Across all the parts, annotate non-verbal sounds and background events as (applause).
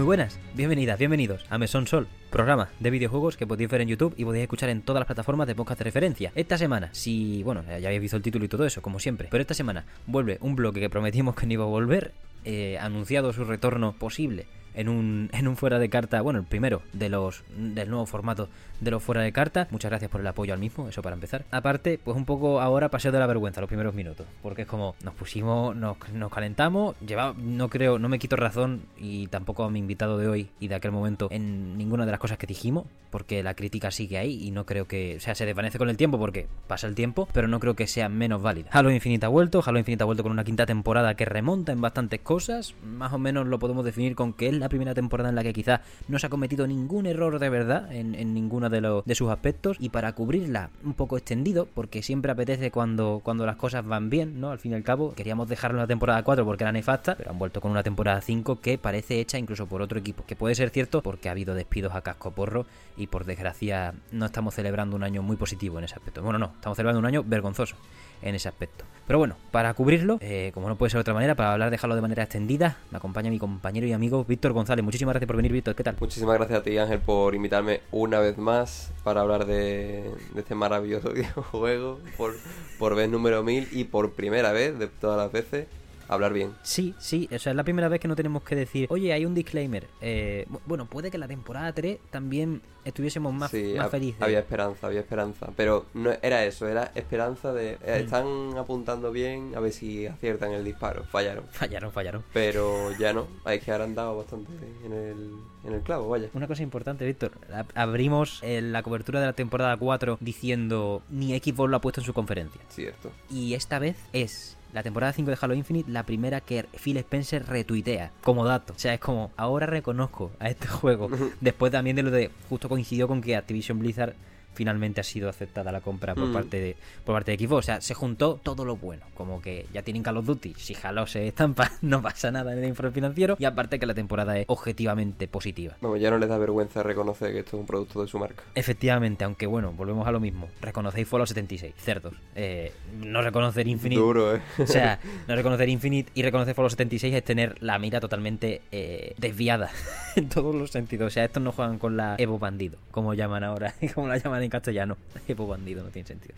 Muy buenas, bienvenidas, bienvenidos a Mesón Sol, programa de videojuegos que podéis ver en YouTube y podéis escuchar en todas las plataformas de podcast de referencia. Esta semana, si, bueno, ya habéis visto el título y todo eso, como siempre, pero esta semana vuelve un bloque que prometimos que no iba a volver, eh, anunciado su retorno posible en un, en un fuera de carta, bueno, el primero de los del nuevo formato de los fuera de carta. Muchas gracias por el apoyo al mismo, eso para empezar. Aparte, pues un poco ahora paseo de la vergüenza los primeros minutos, porque es como nos pusimos, nos, nos calentamos, lleva, no creo, no me quito razón y tampoco a mi invitado de hoy y de aquel momento en ninguna de las cosas que dijimos, porque la crítica sigue ahí y no creo que, o sea, se desvanece con el tiempo porque pasa el tiempo, pero no creo que sea menos válida. Halo Infinite ha vuelto, Halo Infinite ha vuelto con una quinta temporada que remonta en bastantes cosas, más o menos lo podemos definir con que es la primera temporada en la que quizá no se ha cometido ningún error de verdad en, en de, los, de sus aspectos y para cubrirla un poco extendido, porque siempre apetece cuando, cuando las cosas van bien, ¿no? Al fin y al cabo, queríamos dejarlo en la temporada 4 porque era nefasta, pero han vuelto con una temporada 5 que parece hecha incluso por otro equipo, que puede ser cierto porque ha habido despidos a casco porro y por desgracia no estamos celebrando un año muy positivo en ese aspecto. Bueno, no, estamos celebrando un año vergonzoso en ese aspecto. Pero bueno, para cubrirlo, eh, como no puede ser de otra manera, para hablar de Halo de manera extendida, me acompaña mi compañero y amigo Víctor González. Muchísimas gracias por venir, Víctor. ¿Qué tal? Muchísimas gracias a ti, Ángel, por invitarme una vez más para hablar de, de este maravilloso (laughs) videojuego por, por vez número 1000 y por primera vez de todas las veces hablar bien. Sí, sí, o sea, es la primera vez que no tenemos que decir, oye, hay un disclaimer. Eh, bueno, puede que la temporada 3 también estuviésemos más, Sí, más felices. había esperanza, había esperanza. Pero no era eso, era esperanza de... eh, Mm. Están apuntando bien a ver si aciertan el disparo. Fallaron. Fallaron, fallaron. Pero ya no, hay que han dado bastante en el, en el clavo, vaya. Una cosa importante, Víctor. ab- Abrimos eh, la cobertura de la temporada 4 diciendo ni Xbox lo ha puesto en su conferencia. Cierto. Y esta vez es la temporada 5 de Halo Infinite la primera que Phil Spencer retuitea como dato. O sea, es como, ahora reconozco a este (laughs) juego. Después también de lo de, justo coincidió con que Activision Blizzard finalmente ha sido aceptada la compra por Mm. parte de por parte de Xbox. O sea, se juntó todo lo bueno. Como que ya tienen Call of Duty. Si Halo se estampa, (laughs) no pasa nada en el informe financiero. Y aparte que la temporada es objetivamente positiva. Vamos, ya no les da vergüenza reconocer que esto es un producto de su marca. Efectivamente, aunque bueno, volvemos a lo mismo. Reconocéis Fallout 76, cerdos. Eh, no reconocer Infinite. Duro, ¿eh? O sea, (laughs) no reconocer Infinite y reconocer Fallout 76 es tener la mira totalmente eh, desviada (laughs) en todos los sentidos. O sea, estos no juegan con la Evo Bandido, como llaman ahora, como la llaman en castellano. (laughs) Evo Bandido no tiene sentido.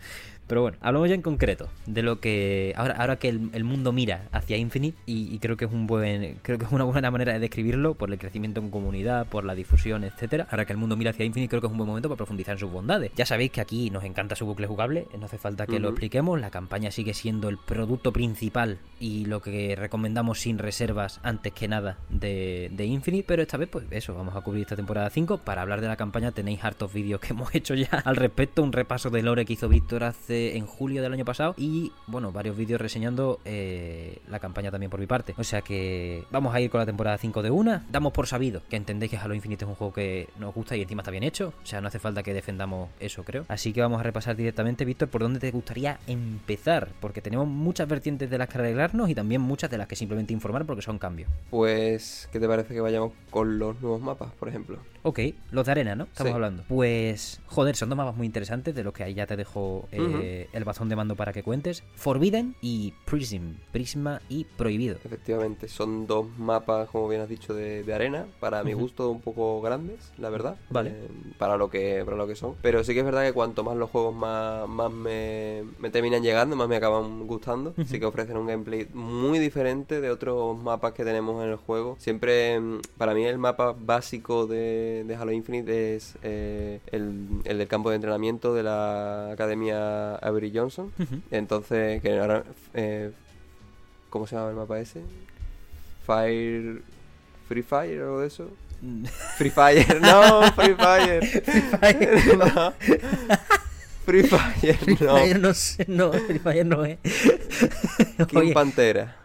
Pero bueno, hablamos ya en concreto de lo que. Ahora, ahora que el, el mundo mira hacia Infinite, y, y creo que es un buen. Creo que es una buena manera de describirlo, por el crecimiento en comunidad, por la difusión, etcétera. Ahora que el mundo mira hacia Infinite, creo que es un buen momento para profundizar en sus bondades. Ya sabéis que aquí nos encanta su bucle jugable, no hace falta que lo expliquemos. La campaña sigue siendo el producto principal y lo que recomendamos sin reservas antes que nada de, de Infinite. Pero esta vez, pues eso, vamos a cubrir esta temporada 5. Para hablar de la campaña tenéis hartos vídeos que hemos (laughs) hecho ya (laughs) al respecto. Un repaso de lore que hizo Víctor hace en julio del año pasado. Y bueno, varios vídeos reseñando eh, la campaña también por mi parte. O sea que vamos a ir con la temporada 5 de una. Damos por sabido que entendéis que Halo Infinite es un juego que nos gusta y encima está bien hecho. O sea, no hace falta que defendamos eso, creo. Así que vamos a repasar directamente, Víctor, por dónde te gustaría empezar. Porque tenemos muchas vertientes de las que arreglarnos y también muchas de las que simplemente informar porque son cambios. Pues, ¿qué te parece que vayamos con los nuevos mapas, por ejemplo? Ok, los de arena, ¿no? Estamos Sí. hablando. Pues, joder, son dos mapas muy interesantes de los que ahí ya te dejo eh, el bastón de mando para que cuentes. Forbidden y Prism. Prisma y Prohibido. Efectivamente, son dos mapas, como bien has dicho, de, de arena. Para mi gusto, un poco grandes, la verdad. Vale. Eh, para, lo que, para lo que son. Pero sí que es verdad que cuanto más los juegos más, más me, me terminan llegando, más me acaban gustando. Sí que ofrecen un gameplay muy diferente de otros mapas que tenemos en el juego. Siempre, mm, para mí, el mapa básico de, de Halo Infinite es eh, el, el del campo de entrenamiento de la Academia Avery Johnson. Entonces, que ahora. eh, ¿Cómo se llama el mapa ese? Fire. Free Fire o algo de eso. (laughs) Free Fire, no, Free Fire. (laughs) Fire. (laughs) no. Free Fire, no. Fire no sé, no, Free Fire no es. King Oye, Pantera.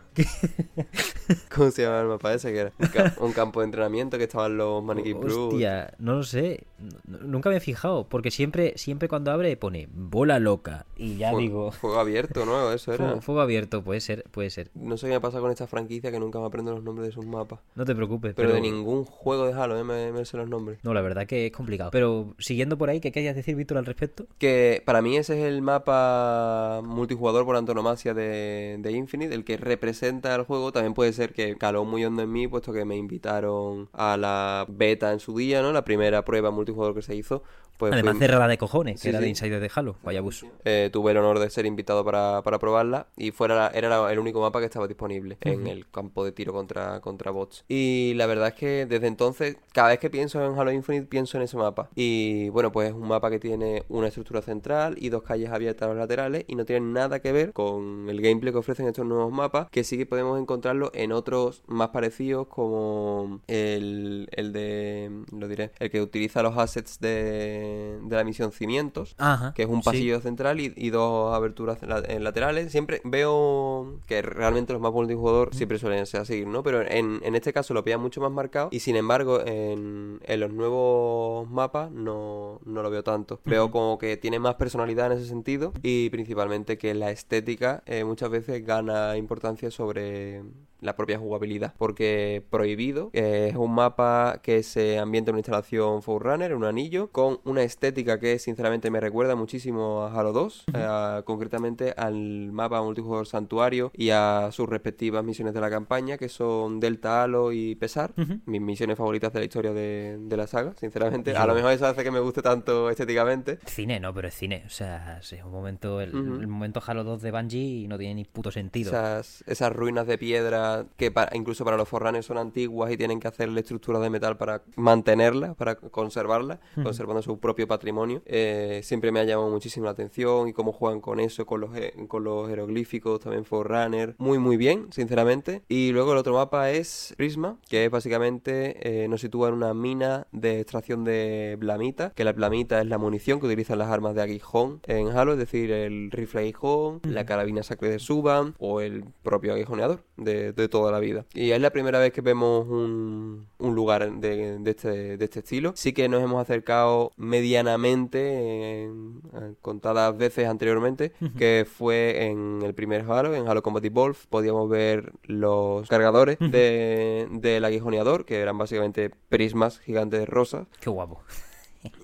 (laughs) ¿Cómo se llama el mapa ese? Que era un, ca- un campo de entrenamiento que estaban los Maniquí hostia, no lo sé. Nunca me he fijado, porque siempre, siempre cuando abre pone bola loca. Y ya digo, Juego abierto, ¿no? (laughs) Eso era. fuego, fuego abierto, puede ser, puede ser. No sé qué me pasa con esta franquicia que nunca me aprendo los nombres de sus mapas. No te preocupes, Pero, pero, de ningún juego de Halo, ¿eh? me, me sé los nombres. No, la verdad que es complicado. Pero siguiendo por ahí, ¿qué querías decir, Víctor, al respecto? Que para mí ese es el mapa multijugador por antonomasia de, de Infinite, el que representa al juego. También puede ser que caló muy hondo en mí, puesto que me invitaron a la beta en su día, ¿no? La primera prueba multijugador que se hizo. Pues Además, fui- cerrada de cojones, Sí, que era de. Insider de Halo. Vaya bus. eh, tuve el honor de ser invitado para, para probarla y fuera la- era la- el único mapa que estaba disponible en el campo de tiro contra, contra bots. Y la verdad es que desde entonces, cada vez que pienso en Halo Infinite, pienso en ese mapa. Y bueno, pues es un mapa que tiene una estructura central y dos calles abiertas a los laterales y no tiene nada que ver con el gameplay que ofrecen estos nuevos mapas, que sí que podemos encontrarlo en otros más parecidos como el, el de, lo diré, el que utiliza los assets de, de la misión Cimientos Ajá. que es un sí. pasillo central y, y dos aberturas laterales. Siempre veo que realmente los mapas multijugador siempre suelen ser así, ¿no? Pero en, en este caso lo veía mucho más marcado y sin embargo en, en los nuevos mapas no, no lo veo tanto. Veo como que tiene más personalidad en ese sentido y principalmente que la estética eh, muchas veces gana importancia sobre la propia jugabilidad. Porque Prohibido es un mapa que se ambienta en una instalación Forerunner, en un anillo, con una estética que sinceramente me recuerda muchísimo a Halo 2, eh, concretamente al mapa multijugador Santuario y a sus respectivas misiones de la campaña, que son Delta Halo y Pesar, mis misiones favoritas de la historia de, de la saga, sinceramente. A lo mejor eso hace que me guste tanto estéticamente. Cine, no, pero es cine. O sea, sí, un momento, el momento Halo 2 de Bungie no tiene ni puto sentido. Esas, esas ruinas de piedra que para- incluso para los forranes son antiguas y tienen que hacerle estructuras de metal para mantenerlas, para conservarlas, conservando su propio patrimonio. Eh, siempre me ha llamado muchísimo la atención y cómo juegan con eso, con los, je- con los jeroglíficos, también Forerunner. Muy, muy bien, sinceramente. Y luego el otro mapa es Prisma, que es básicamente eh, nos sitúa en una mina de extracción de blamita, que la blamita es la munición que utilizan las armas de aguijón en Halo, es decir, el rifle aguijón, la carabina sacre de Suban o el propio aguijoneador de, de toda la vida. Y es la primera vez que vemos un, un lugar de, de este, de este estilo. Sí que nos hemos acercado medianamente en- en contadas veces anteriormente, que fue en el primer Halo, en Halo Combat Evolved, podíamos ver los cargadores de, del aguijoneador, que eran básicamente prismas gigantes rosas. Qué guapo.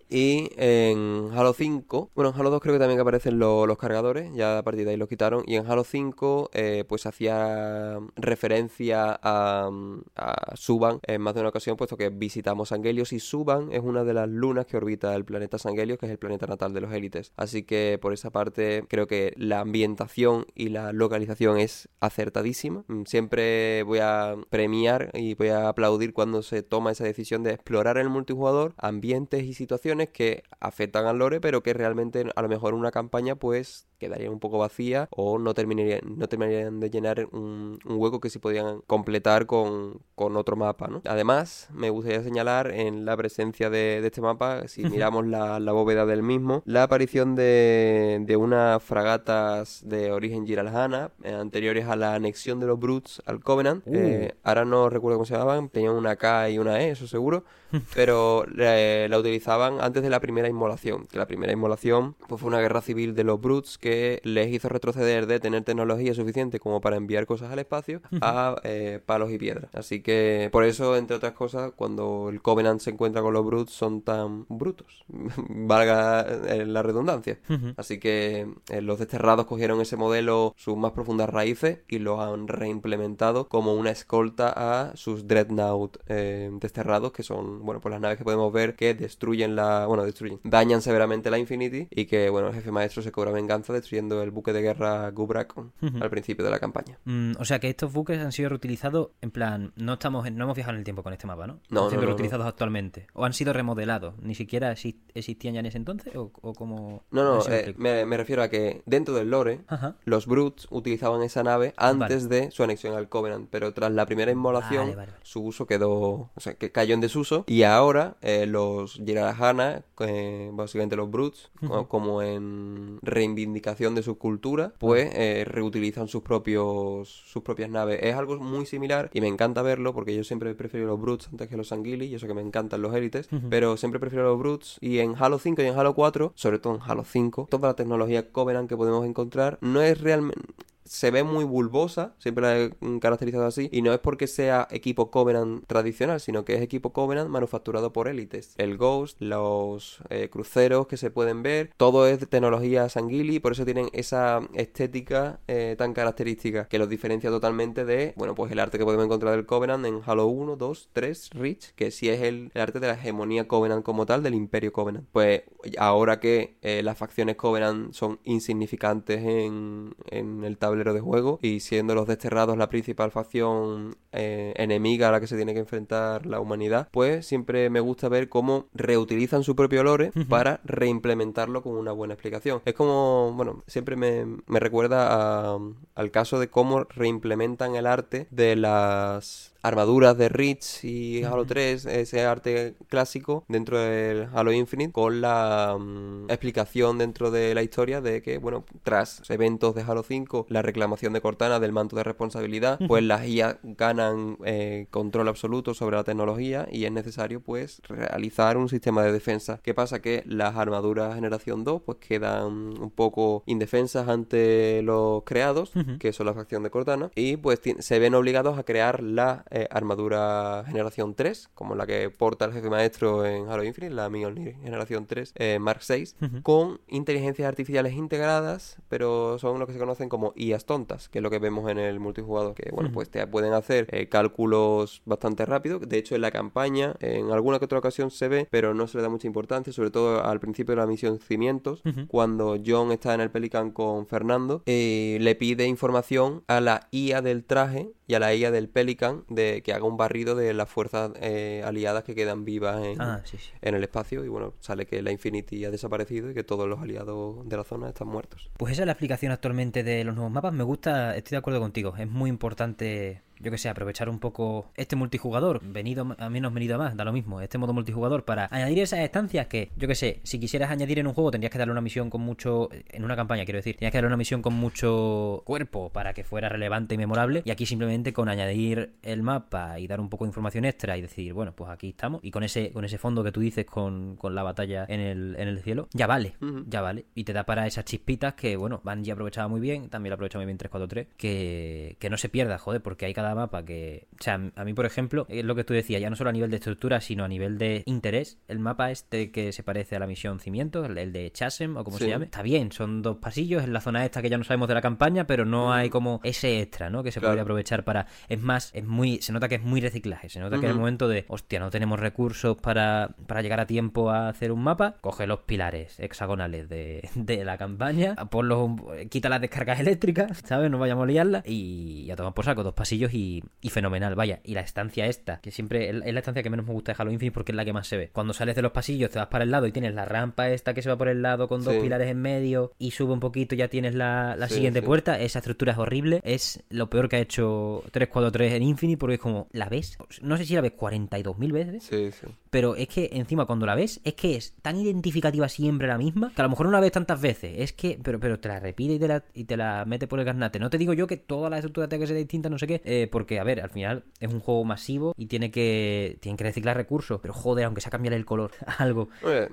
Y en Halo 5, bueno, en Halo 2 creo que también aparecen lo- los cargadores, ya a partir de ahí los quitaron. Y en Halo 5, eh, pues hacía referencia a, a Suban en más de una ocasión, puesto que visitamos Sangelios. Y Suban es una de las lunas que orbita el planeta Sangelios, que es el planeta natal de los élites. Así que por esa parte, creo que la ambientación y la localización es acertadísima. Mm, Siempre voy a premiar y voy a aplaudir cuando se toma esa decisión de explorar el multijugador ambientes y situaciones que afectan al lore, pero que realmente a lo mejor una campaña pues quedarían un poco vacías o no terminarían, no terminarían de llenar un, un hueco que sí podían completar con, con otro mapa, ¿no? Además, me gustaría señalar en la presencia de, de este mapa, si (laughs) miramos la, la bóveda del mismo, la aparición de, de unas fragatas de origen Giralhana, eh, anteriores a la anexión de los Brutes al Covenant. Uh. Eh, ahora no recuerdo cómo se llamaban, tenían una K y una E, eso seguro, (laughs) pero eh, la utilizaban antes de la primera inmolación. Que la primera inmolación pues, fue una guerra civil de los Brutes que les hizo retroceder de tener tecnología suficiente como para enviar cosas al espacio a eh, palos y piedras. Así que por eso, entre otras cosas, cuando el Covenant se encuentra con los Brutes son tan brutos. (laughs) Valga eh, la redundancia. Así que eh, los desterrados cogieron ese modelo, sus más profundas raíces, y lo han reimplementado como una escolta a sus Dreadnought eh, desterrados, que son, bueno, pues las naves que podemos ver que destruyen la. Bueno, destruyen. Dañan severamente la Infinity y que, bueno, el jefe maestro se cobra venganza destruyendo el buque de guerra Gubrak al principio de la campaña. Mm, o sea que estos buques han sido reutilizados en plan, no estamos en- no hemos viajado en el tiempo con este mapa, ¿no? No, Han sido no, no, reutilizados actualmente. ¿O han sido remodelados? ¿Ni siquiera exi- existían ya en ese entonces? ¿O, o como.? No, no, eh, me, me refiero a que dentro del lore, Ajá. los Brutes utilizaban esa nave antes de su anexión al Covenant, pero tras la primera inmolación, Vale, vale, vale. su uso quedó, o sea, que cayó en desuso, y ahora eh, los Jirahana, eh, básicamente los Brutes, co- como en reivindicación de su cultura, pues eh, reutilizan sus propios sus propias naves. Es algo muy similar y me encanta verlo porque yo siempre prefiero los Brutes antes que los Anguili, y eso que me encantan los élites, pero siempre prefiero los Brutes y en Halo 5 y en Halo 4, sobre todo en Halo 5, toda la tecnología Covenant que podemos encontrar no es realmente se ve muy bulbosa, siempre la he caracterizado así, y no es porque sea equipo Covenant tradicional, sino que es equipo Covenant manufacturado por élites. El Ghost, los eh, cruceros que se pueden ver, todo es de tecnología Sanguili, por eso tienen esa estética eh, tan característica que los diferencia totalmente de, bueno, pues el arte que podemos encontrar del Covenant en Halo 1, 2, 3, Reach, que sí es el, arte de la hegemonía Covenant como tal, del Imperio Covenant. Pues ahora que eh, las facciones Covenant son insignificantes en, en el tablero de juego y siendo los desterrados la principal facción eh, enemiga a la que se tiene que enfrentar la humanidad, pues siempre me gusta ver cómo reutilizan su propio lore para reimplementarlo con una buena explicación. Es como, bueno, siempre me, me recuerda al caso de cómo reimplementan el arte de las armaduras de Rich y Halo 3, ese arte clásico dentro del Halo Infinite, con la mm, explicación dentro de la historia de que, bueno, tras eventos de Halo 5, la reclamación de Cortana del manto de responsabilidad, pues las IA ganan eh, control absoluto sobre la tecnología y es necesario, pues, realizar un sistema de defensa. ¿Qué pasa? Que las armaduras generación 2, pues, quedan un poco indefensas ante los creados, que son la facción de Cortana, y pues se ven obligados a crear la eh, armadura generación 3, como la que porta el jefe maestro en Halo Infinite, la Mjolnir generación 3, eh, Mark 6, con inteligencias artificiales integradas, pero son lo que se conocen como IAs tontas, que es lo que vemos en el multijugador, que bueno, pues te pueden hacer eh, cálculos bastante rápidos. De hecho, en la campaña, en alguna que otra ocasión se ve, pero no se le da mucha importancia, sobre todo al principio de la misión Cimientos, cuando John está en el Pelican con Fernando, le pide información a la IA del traje y a la IA del Pelican de que haga un barrido de las fuerzas eh, aliadas que quedan vivas ah, en, el espacio y bueno, sale que la Infinity ha desaparecido y que todos los aliados de la zona están muertos. Pues esa es la explicación actualmente de los nuevos mapas. Me gusta, estoy de acuerdo contigo. Es muy importante yo que sé, aprovechar un poco este multijugador, venido a menos venido a más, da lo mismo, este modo multijugador para añadir esas estancias que, yo que sé, si quisieras añadir en un juego tendrías que darle una misión con mucho, en una campaña quiero decir, tendrías que darle una misión con mucho cuerpo para que fuera relevante y memorable y aquí simplemente con añadir el mapa y dar un poco de información extra y decir, bueno, pues aquí estamos y con ese con ese fondo que tú dices con, con la batalla en el, en el cielo, ya vale, ya vale. Y te da para esas chispitas que, bueno, van ya aprovechaba muy bien, también lo aprovecha muy bien 343, que, que no se pierda, joder, porque hay cada mapa que... O sea, a mí, por ejemplo, es lo que tú decías, ya no solo a nivel de estructura, sino a nivel de interés. El mapa este que se parece a la misión Cimientos, el, de Chasem o como se llame, está bien, son dos pasillos en la zona esta que ya no sabemos de la campaña, pero no hay como ese extra, ¿no? Que se podría aprovechar para... Es más, es muy... Se nota que es muy reciclaje, se nota que en el momento de, hostia, no tenemos recursos para, para llegar a tiempo a hacer un mapa, coge los pilares hexagonales de, de la campaña, ponlos, quita las descargas eléctricas, ¿sabes? No vayamos a liarla y ya tomamos por saco dos pasillos y, y fenomenal, vaya. Y la estancia esta, que siempre es la estancia que menos me gusta de Halo Infinite porque es la que más se ve. Cuando sales de los pasillos te vas para el lado y tienes la rampa esta que se va por el lado con dos pilares en medio y sube un poquito ya tienes la, siguiente puerta. Esa estructura es horrible. Es lo peor que ha hecho 343 en Infinite porque es como, ¿la ves? No sé si la ves 42.000 veces. Sí, sí. Pero es que encima cuando la ves es que es tan identificativa siempre la misma que a lo mejor no la ves tantas veces. Es que, pero, pero te la repite y te la, y te la mete por el garnate. No te digo yo que toda la estructura tenga que ser distinta, no sé qué. Eh, porque, a ver, al final es un juego masivo y tiene que, tienen que reciclar recursos. Pero joder, aunque sea cambiar el color, (laughs) algo.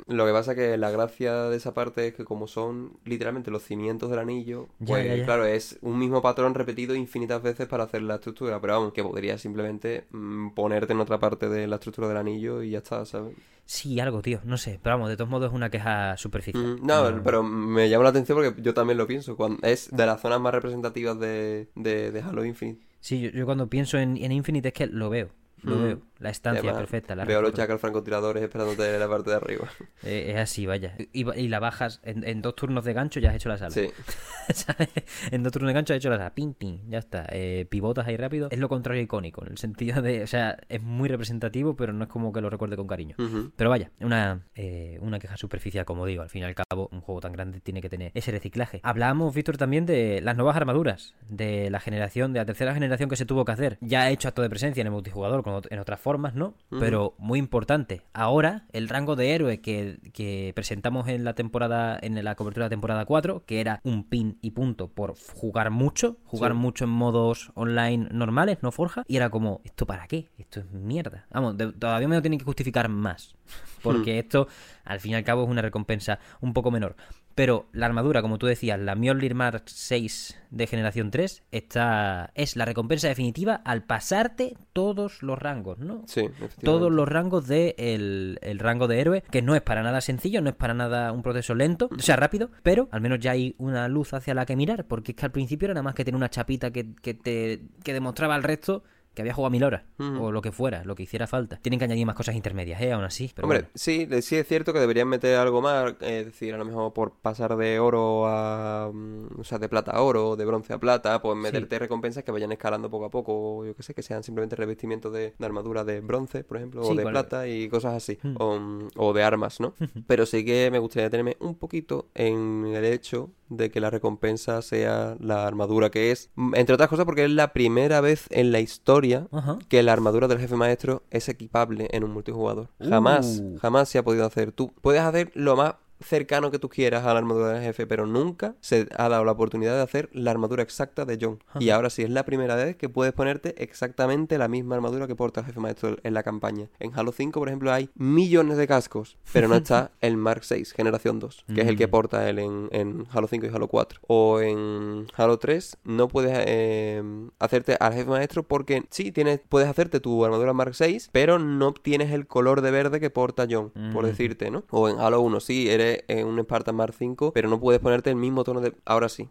lo que pasa que la gracia de esa parte es que como son literalmente los cimientos del anillo, pues claro, es un mismo patrón repetido infinitas veces para hacer la estructura. Pero vamos, que podría simplemente mm, ponerte en otra parte de la estructura del anillo y ya está, ¿sabes? Sí, algo, tío, no sé. Pero vamos, de todos modos es una queja superficial. Mm, no, pero me llama la atención porque yo también lo pienso. Cuando es de las zonas más representativas de, de, de Halo Infinite. Sí, yo, cuando pienso en, en, Infinite es que lo veo. Lo Mm. veo. La estancia perfecta. La Veo a los chacas francotiradores esperándote en la parte de arriba. (laughs) Eh, es así, vaya. Y, y la bajas en, en dos turnos de gancho ya has hecho la sala. Sí. (laughs) ¿Sabes? en dos turnos de gancho has hecho la sala. Ping, ping, ya está. Eh, pivotas ahí rápido. Es lo contrario icónico, en el sentido de, o sea, es muy representativo, pero no es como que lo recuerde con cariño. Pero vaya, una, eh, una queja superficial, como digo. Al fin y al cabo, un juego tan grande tiene que tener ese reciclaje. Hablábamos, Víctor, también de las nuevas armaduras, de la generación, de la tercera generación que se tuvo que hacer. Ya ha hecho acto de presencia en el multijugador, con en otras formas, ¿no? Pero muy importante. Ahora, el rango de héroe que, que presentamos en la temporada, en la cobertura de la temporada 4, que era un pin y punto por jugar mucho, jugar Sí. mucho en modos online normales, no forja, y era como, ¿esto para qué? Esto es mierda. Vamos, de- todavía me lo tienen que justificar más. (laughs) Porque esto, al fin y al cabo, es una recompensa un poco menor. Pero la armadura, como tú decías, la Mjolnir Mark 6 de generación 3, está, es la recompensa definitiva al pasarte todos los rangos, ¿no? Sí. Todos los rangos del de el rango de héroe, que no es para nada sencillo, no es para nada un proceso lento, o sea, rápido, pero al menos ya hay una luz hacia la que mirar, porque es que al principio era nada más que tener una chapita que, que te que demostraba al resto que había jugado mil horas, o lo que fuera, lo que hiciera falta. Tienen que añadir más cosas intermedias, ¿eh? Aún así. Pero Hombre, bueno. sí, sí es cierto que deberían meter algo más, es decir, a lo mejor por pasar de oro a, mm, o sea, de plata a oro, de bronce a plata, pues meterte recompensas que vayan escalando poco a poco, o yo qué sé, que sean simplemente revestimientos de, de armadura de bronce, por ejemplo, Sí, o de cual- plata y cosas así, Hmm. o, mm, o de armas, ¿no? (laughs) Pero sí que me gustaría detenerme un poquito en el hecho de que la recompensa sea la armadura que es, entre otras cosas porque es la primera vez en la historia Ajá. que la armadura del jefe maestro es equipable en un multijugador. Jamás, Uh. jamás se ha podido hacer. Tú puedes hacer lo más cercano que tú quieras a la armadura del jefe, pero nunca se ha dado la oportunidad de hacer la armadura exacta de John. Y ahora sí es la primera vez que puedes ponerte exactamente la misma armadura que porta el jefe maestro en la campaña. En Halo 5, por ejemplo, hay millones de cascos, pero no está (laughs) el Mark 6, generación 2, que es el que Mm. porta él en, en Halo 5 y Halo 4. O en Halo 3 no puedes eh, hacerte al jefe maestro porque sí, tienes, puedes hacerte tu armadura Mark 6, pero no obtienes el color de verde que porta John, por Mm. decirte, ¿no? O en Halo 1 sí, eres eh, un Spartan Mark 5, pero no puedes ponerte el mismo tono de... Ahora sí.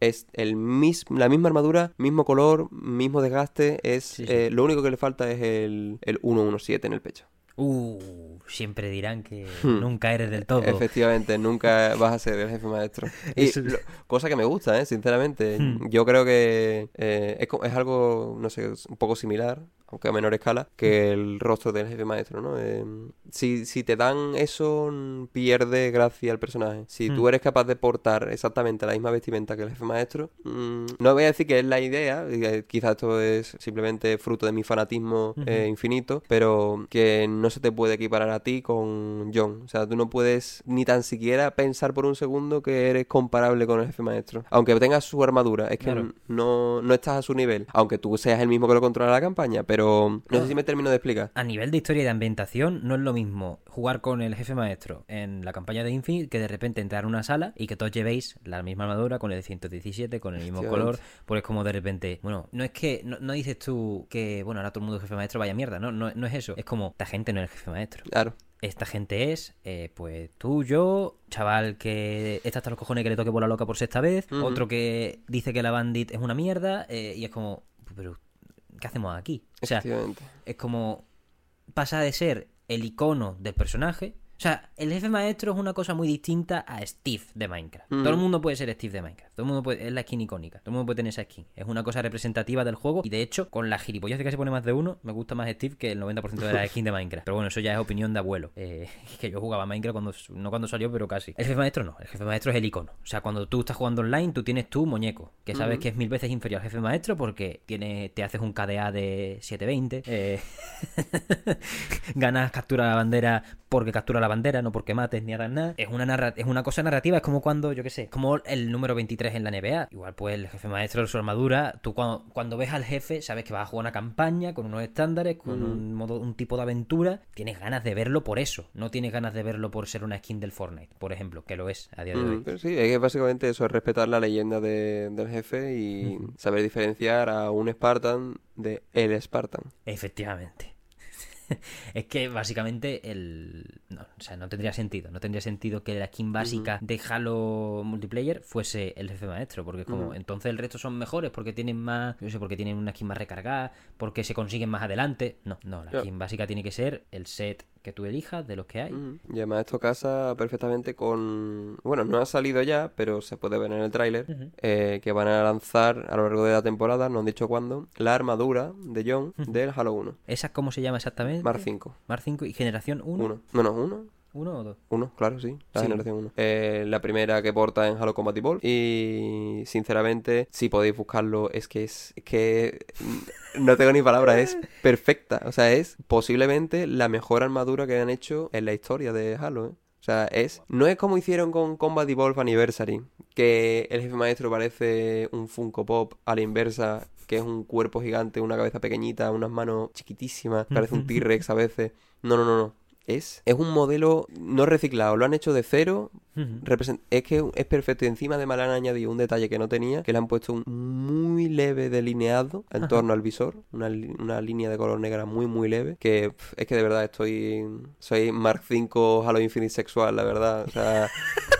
Es el mis... la misma armadura, mismo color, mismo desgaste. Es Sí, sí. eh, lo único que le falta es el, el 117 en el pecho. Uh, siempre dirán que Hmm. nunca eres del todo. Efectivamente, nunca (laughs) vas a ser el jefe maestro. Y lo- cosa que me gusta, ¿eh? sinceramente. Hmm. Yo creo que eh, es, algo, no sé, un poco similar, aunque a menor escala, que el rostro del jefe maestro, ¿no? Eh, si, si te dan eso, pierde gracia el personaje. Si tú Hmm. eres capaz de portar exactamente la misma vestimenta que el jefe maestro, mm, no voy a decir que es la idea, que quizás esto es simplemente fruto de mi fanatismo eh, infinito, pero que no se te puede equiparar a ti con John. O sea, tú no puedes ni tan siquiera pensar por un segundo que eres comparable con el jefe maestro. Aunque tengas su armadura, es que Claro. no, no estás a su nivel. Aunque tú seas el mismo que lo controla la campaña, pero no sé si me termino de explicar. A nivel de historia y de ambientación, no es lo mismo jugar con el jefe maestro en la campaña de Infinite que de repente entrar a una sala y que todos llevéis la misma armadura con el 117, con el mismo color. Pues es como de repente, bueno, no es que, no, no dices tú que, bueno, ahora todo el mundo es jefe maestro, vaya mierda, no, no, no es eso. Es como, esta gente no es el jefe maestro. Claro. Esta gente es, eh, pues tú, yo, chaval que está hasta los cojones que le toque bola loca por sexta vez, otro que dice que la bandit es una mierda, eh, y es como, pero, ¿qué hacemos aquí? O sea, es como pasa de ser el icono del personaje. O sea, el jefe maestro es una cosa muy distinta a Steve de Minecraft. Ujú. Todo el mundo puede ser Steve de Minecraft. Todo el mundo puede, es la skin icónica. Todo el mundo puede tener esa skin. Es una cosa representativa del juego. Y de hecho, con la gilipollez de que se pone más de uno, me gusta más Steve que el 90% de la (laughs) skin de Minecraft. Pero bueno, eso ya es opinión de abuelo. Eh, (laughs) que yo jugaba Minecraft cuando, no cuando salió, pero casi. El jefe maestro no. El jefe maestro es el icono. O sea, cuando tú estás jugando online, tú tienes tu muñeco. Que sabes Ujú. que es mil veces inferior al jefe maestro porque tiene, te haces un KDA de 720. Eh, (laughs) ganas captura la bandera porque captura la bandera, no porque mates ni hagas nada. Es una, narra- es una cosa narrativa, es como cuando, yo qué sé, como el número 23 en la NBA. Igual pues el jefe maestro, su armadura, tú cuando, cuando ves al jefe sabes que vas a jugar una campaña con unos estándares, con un, modo, un tipo de aventura. Tienes ganas de verlo por eso, no tienes ganas de verlo por ser una skin del Fortnite, por ejemplo, que lo es a día de hoy. Sí, es que básicamente eso es respetar la leyenda de- del jefe y saber diferenciar a un Spartan de el Spartan. Efectivamente. (laughs) es que básicamente el. No, o sea, no tendría sentido. No tendría sentido que la skin básica de Halo multiplayer fuese el jefe maestro. Porque es como. Entonces el resto son mejores porque tienen más. Yo sé, porque tienen una skin más recargada. Porque se consiguen más adelante. No, no. La skin básica tiene que ser el set que tú elijas de los que hay. Mm, Y además esto casa perfectamente con... Bueno, no ha salido ya, pero se puede ver en el tráiler eh, que van a lanzar a lo largo de la temporada, no han dicho cuándo, la armadura de John Ujú. del Halo 1. ¿Esa cómo se llama exactamente? Mar 5. Mar 5 y generación 1. 1. No, no, 1. ¿Uno o dos? Uno, claro, sí. La Sí. generación 1. la primera que porta en Halo Combat Evolved. Y sinceramente, si podéis buscarlo, es que es, es que mm, no tengo ni palabras, es perfecta. O sea, es posiblemente la mejor armadura que han hecho en la historia de Halo, ¿eh? O sea, es. No es como hicieron con Combat Evolved Anniversary, que el jefe maestro parece un Funko Pop a la inversa, que es un cuerpo gigante, una cabeza pequeñita, unas manos chiquitísimas, parece un T-Rex a veces. No, no, no, no. Es, es un modelo no reciclado, lo han hecho de cero, represent- es que es perfecto y encima además le han añadido un detalle que no tenía, que le han puesto un muy leve delineado en Ajá. torno al visor, una, una línea de color negra muy muy leve, que es que de verdad estoy, soy Mark V Halo Infinite sexual, la verdad, o sea... (laughs)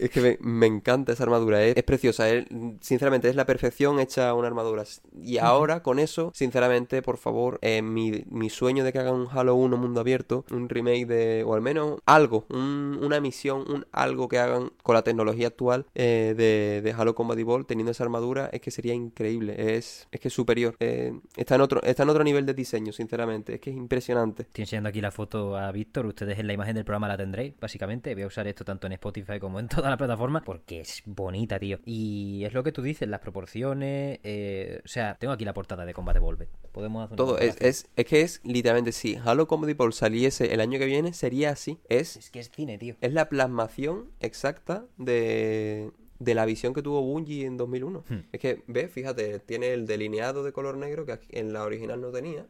Es que me, me encanta esa armadura, es, es preciosa, es- sinceramente es la perfección hecha una armadura. Y ahora con eso, sinceramente, por favor, eh, mi, mi sueño de que hagan un Halo 1 mundo abierto, un remake de, o al menos algo, un- una misión, un algo que hagan con la tecnología actual eh, de, de Halo Combat Evolved, teniendo esa armadura, es que sería increíble, es, es que es superior. Eh, está, en otro, está en otro nivel de diseño, sinceramente, es que es impresionante. Estoy enseñando aquí la foto a Víctor. Ustedes en la imagen del programa la tendréis, básicamente. Voy a usar esto tanto en Spotify como en (laughs) toda la plataforma porque es bonita, tío. Y es lo que tú dices, las proporciones. eh, o sea, tengo aquí la portada de Combate Volver. Podemos hacer Todo, es, es, es que es literalmente, si Halo Combat Evolved saliese el año que viene, sería así. Es Es que es cine, tío. Es la plasmación exacta de, de la visión que tuvo Bungie en 2001. Hmm. Es que, ves, fíjate, tiene el delineado de color negro que en la original no tenía.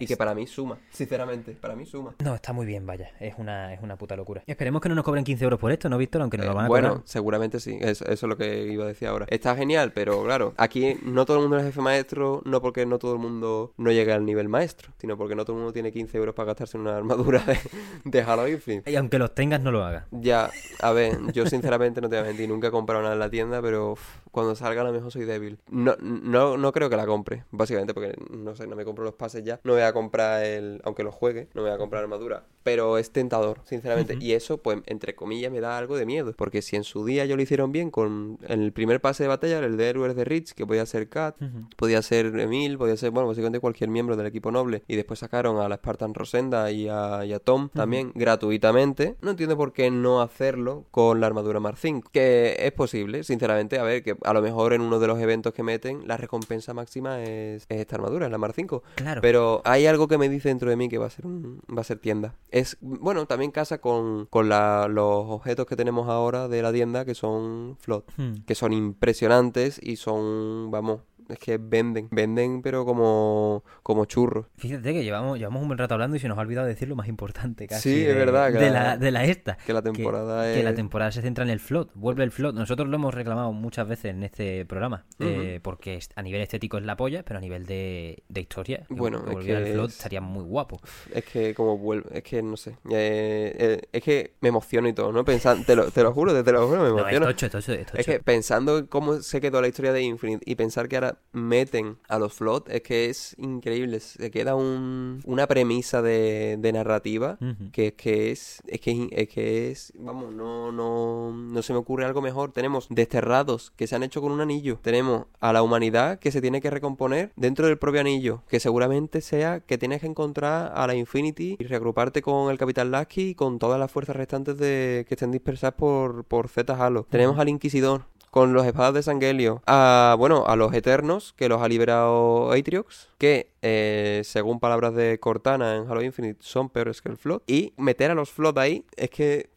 Y que para mí suma, sinceramente, para mí suma. No, está muy bien, vaya. Es una, es una puta locura. Esperemos que no nos cobren 15 euros por esto, ¿no, Víctor? Aunque nos lo Eh, van a bueno, cobrar. seguramente sí, eso, eso es lo que iba a decir ahora. Está genial, pero claro, aquí no todo el mundo es jefe maestro, no porque no todo el mundo no llegue al nivel maestro, sino porque no todo el mundo tiene 15 euros para gastarse en una armadura de, de Halo Infinite. Y aunque los tengas, no lo hagas. Ya, a ver, yo sinceramente no te voy a mentir, nunca he comprado nada en la tienda, pero cuando salga a lo mejor soy débil. No, no, no creo que la compre, básicamente, porque no sé, no me compro los pases ya. No voy a comprar el, aunque lo juegue, no voy a comprar armadura. Pero es tentador, sinceramente. Y eso, pues, entre comillas, me da algo de miedo. Porque si en su día yo lo hicieron bien con el primer pase de batalla, el de Héroes de Rich, que podía ser Kat, podía ser Emil, podía ser, bueno, básicamente cualquier miembro del equipo noble. Y después sacaron a la Spartan Rosenda y a, y a Tom también gratuitamente. No entiendo por qué no hacerlo con la armadura Mark V. Que es posible, sinceramente. A ver, que a lo mejor en uno de los eventos que meten, la recompensa máxima es, es esta armadura, es la Mark V. Claro. Pero hay algo que me dice dentro de mí que va a ser un, va a ser tienda. Es, bueno, también casa con, con la- los objetos que tenemos ahora de la tienda que son flot Hmm. que son impresionantes y son, vamos, es que venden, venden pero como, como churros. Fíjate que llevamos, llevamos un buen rato hablando y se nos ha olvidado decir lo más importante casi Sí, es verdad que de la- la, de la esta. Que la temporada que es... la temporada se centra en el float, vuelve el float. Nosotros lo hemos reclamado muchas veces en este programa, eh, porque a nivel estético es la polla, pero a nivel de, de historia, que, Bueno, que es que el float es- estaría muy guapo. Es que como vuelve, es que no sé, eh, eh, es que me emociono y todo, ¿no? Pensando, te lo, te lo juro, te lo juro, me (laughs) No, es emociono. tocho, es tocho, es tocho. Es que pensando en cómo se quedó la historia de Infinite y pensar que ahora meten a los Flood, es que es increíble. Se queda un, una premisa de, de narrativa Ujú. que, que es, es que es que es, vamos, no, no, no se me ocurre algo mejor. Tenemos desterrados que se han hecho con un anillo. Tenemos a la humanidad que se tiene que recomponer dentro del propio anillo, que seguramente sea que tienes que encontrar a la Infinity y reagruparte con el Capitán Lasky y con todas las fuerzas restantes de que estén dispersadas por, por Z Halo. Tenemos al Inquisidor con los espadas de Sangelio a, bueno, a los Eternos, que los ha liberado Atriox, que, eh, según palabras de Cortana en Halo Infinite, son peores que el Flood. Y meter a los Flood ahí es que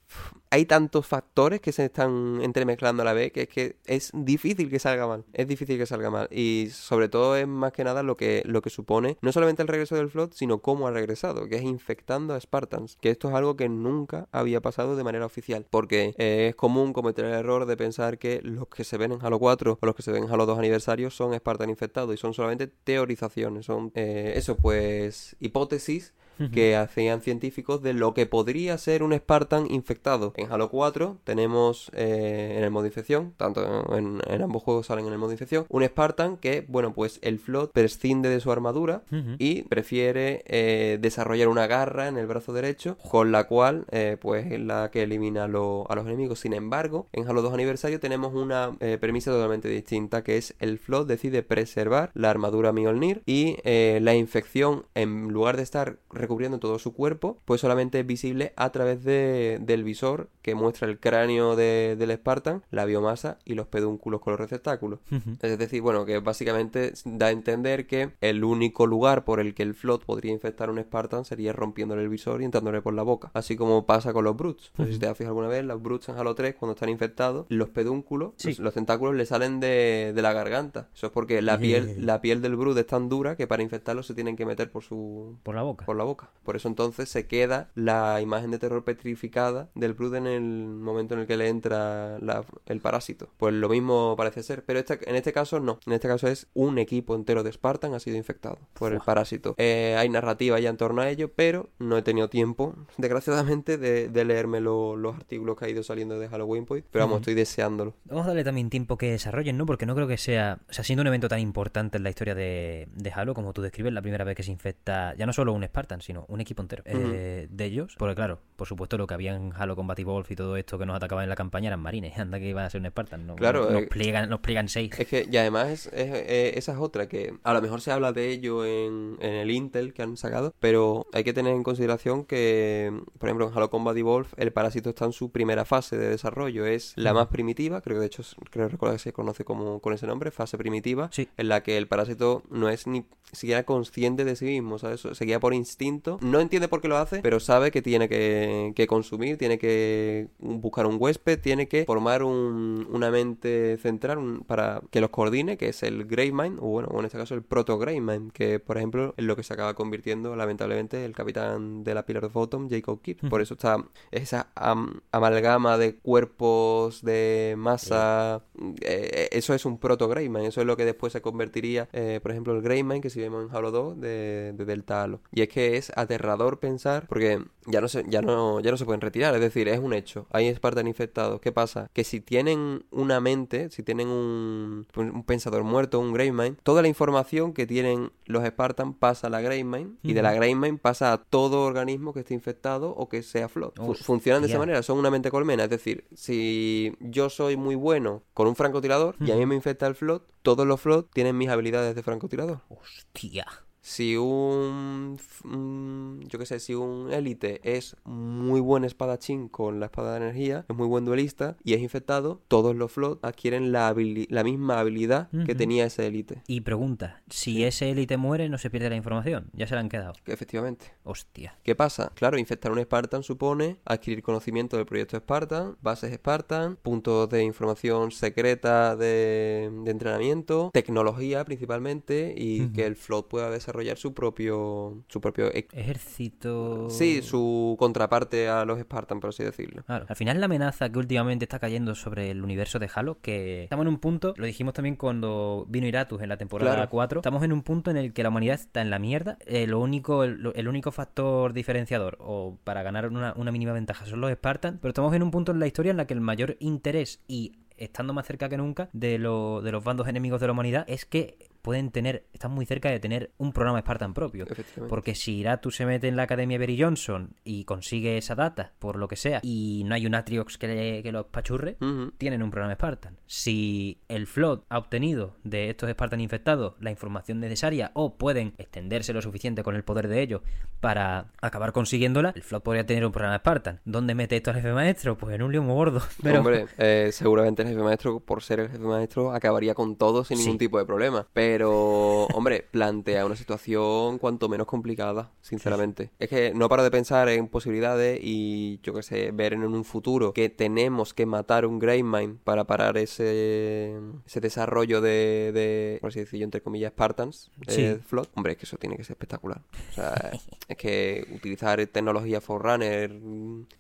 hay tantos factores que se están entremezclando a la vez que es que es difícil que salga mal. Es difícil que salga mal. Y sobre todo es más que nada lo que, lo que supone no solamente el regreso del Flood, sino cómo ha regresado, que es infectando a Spartans. Que esto es algo que nunca había pasado de manera oficial. Porque eh, es común cometer el error de pensar que los que se ven en Halo 4 o los que se ven en Halo 2 aniversarios son Spartan infectados y son solamente teorizaciones. Son eh, eso, pues, hipótesis que hacían científicos de lo que podría ser un Spartan infectado. En Halo 4 tenemos eh, en el modo infección, tanto en, en ambos juegos salen en el modo infección, un Spartan que, bueno, pues el Flood prescinde de su armadura y prefiere eh, desarrollar una garra en el brazo derecho, con la cual, eh, pues, es la que elimina a, lo- a los enemigos. Sin embargo, en Halo 2 aniversario tenemos una premisa totalmente distinta, que es el Flood decide preservar la armadura Mjolnir y la infección, en lugar de estar recubriendo todo su cuerpo, pues solamente es visible a través de- del visor que muestra el cráneo de- del Spartan, la biomasa y los pedúnculos con los receptáculos. Es decir, bueno, que básicamente da a entender que el único lugar por el que el Flood podría infectar a un Spartan sería rompiéndole el visor y entrándole por la boca. Así como pasa con los Brutes. No sé si te has fijado alguna vez, los Brutes en Halo 3, cuando están infectados, los pedúnculos, Sí. los, los tentáculos le salen de, de la garganta. Eso es porque la piel, la piel del Brute es tan dura que para infectarlo se tienen que meter por su Por la boca. por la boca. Boca. Por eso entonces se queda la imagen de terror petrificada del Brood en el momento en el que le entra la- el parásito. Pues lo mismo parece ser, pero esta- en este caso no. En este caso es un equipo entero de Spartan ha sido infectado por el parásito. Eh, hay narrativa ya en torno a ello, pero no he tenido tiempo, (laughs) desgraciadamente, de, de leerme lo- los artículos que ha ido saliendo de Halloween Point. Pero vamos, estoy deseándolo. Vamos a darle también tiempo que desarrollen, ¿no? Porque no creo que sea, o sea, siendo un evento tan importante en la historia de, de Halo, como tú describes, la primera vez que se infecta ya no solo un Spartan, sino un equipo entero eh, de ellos. Porque claro, por supuesto lo que había en Halo Combat Evolved y todo esto que nos atacaba en la campaña eran marines. (laughs) Anda que iba a ser un Spartan, ¿no? Claro, nos, eh, pliegan, nos pliegan seis. Es que, y además, es, es- esa es otra que a lo mejor se habla de ello en, en el Intel que han sacado, pero hay que tener en consideración que, por ejemplo, en Halo Combat Evolved, el parásito está en su primera fase de desarrollo. Es la más primitiva, creo que de hecho, creo recordar que se conoce como con ese nombre, fase primitiva, Sí. en la que el parásito no es ni siquiera consciente de sí mismo, ¿sabes? Se guía por instinto, no entiende por qué lo hace, pero sabe que tiene que, que consumir, tiene que buscar un huésped, tiene que formar un- una mente central un- para que los coordine, que es el Gravemind, o bueno, o en este caso el Proto Gravemind, que por ejemplo es lo que se acaba convirtiendo lamentablemente el capitán de la Pillar of Autumn, Jacob Kidd. Por eso está esa am- amalgama de cuerpos, de masa, eh, eso es un Proto Gravemind, eso es lo que después se convertiría, eh, por ejemplo, el Gravemind que si vemos en Halo 2 de, de Delta Halo. Y es que es aterrador pensar, porque ya no se, ya no, ya no se pueden retirar, es decir, es un hecho. Hay Spartan infectados. ¿Qué pasa? Que si tienen una mente, si tienen un, pues, un pensador muerto, un Gravemind, toda la información que tienen los Spartan pasa a la Gravemind y de la. Gravemind pasa a todo organismo que esté infectado o que sea flot. Fu- funcionan de esa manera, son una mente colmena. Es decir, si yo soy muy bueno con un francotirador y a mí me infecta el flot, todos los flot tienen mis habilidades de francotirador. Hostia. Si un, un- yo qué sé, si un élite es muy buen espadachín con la espada de energía, es muy buen duelista y es infectado, todos los flot adquieren la, la misma habilidad que tenía ese élite. Y pregunta, si ese élite muere, no se pierde la información. Ya se la han quedado. Que Efectivamente. Hostia. ¿Qué pasa? Claro, infectar un Spartan supone adquirir conocimiento del proyecto Spartan, bases Spartan, puntos de información secreta de, de entrenamiento, tecnología principalmente y que el flot pueda desarrollar su propio su propio e- Ejército. Sí, su contraparte a los Spartan, por así decirlo. Claro, al final la amenaza que últimamente está cayendo sobre el universo de Halo, que estamos en un punto, lo dijimos también cuando vino Iratus en la temporada Claro. 4, estamos en un punto en el que la humanidad está en la mierda, eh, lo único, el, el único factor diferenciador o para ganar una, una mínima ventaja son los Spartans, pero estamos en un punto en la historia en la que el mayor interés y estando más cerca que nunca de, lo- de los bandos enemigos de la humanidad es que pueden tener, están muy cerca de tener un programa Spartan propio. Porque si Iratus se mete en la Academia Berry Johnson y consigue esa data, por lo que sea, y no hay un Atriox que, le- que los pachurre, tienen un programa Spartan. Si el Flood ha obtenido de estos Spartan infectados la información necesaria o pueden extenderse lo suficiente con el poder de ellos para acabar consiguiéndola, el Flood podría tener un programa Spartan. ¿Dónde mete esto al jefe maestro? Pues en un lío muy gordo. (laughs) Pero... Hombre, eh, seguramente el jefe maestro, por ser el jefe maestro, acabaría con todo sin Sí. ningún tipo de problema. Pero, hombre, plantea una situación cuanto menos complicada, sinceramente. Es que no paro de pensar en posibilidades y, yo qué sé, ver en un futuro que tenemos que matar un Gravemind para parar ese, ese desarrollo de, de, por así decirlo, entre comillas, Spartans, Sí. eh, Flood. Hombre, es que eso tiene que ser espectacular. O sea, es que utilizar tecnología Forerunner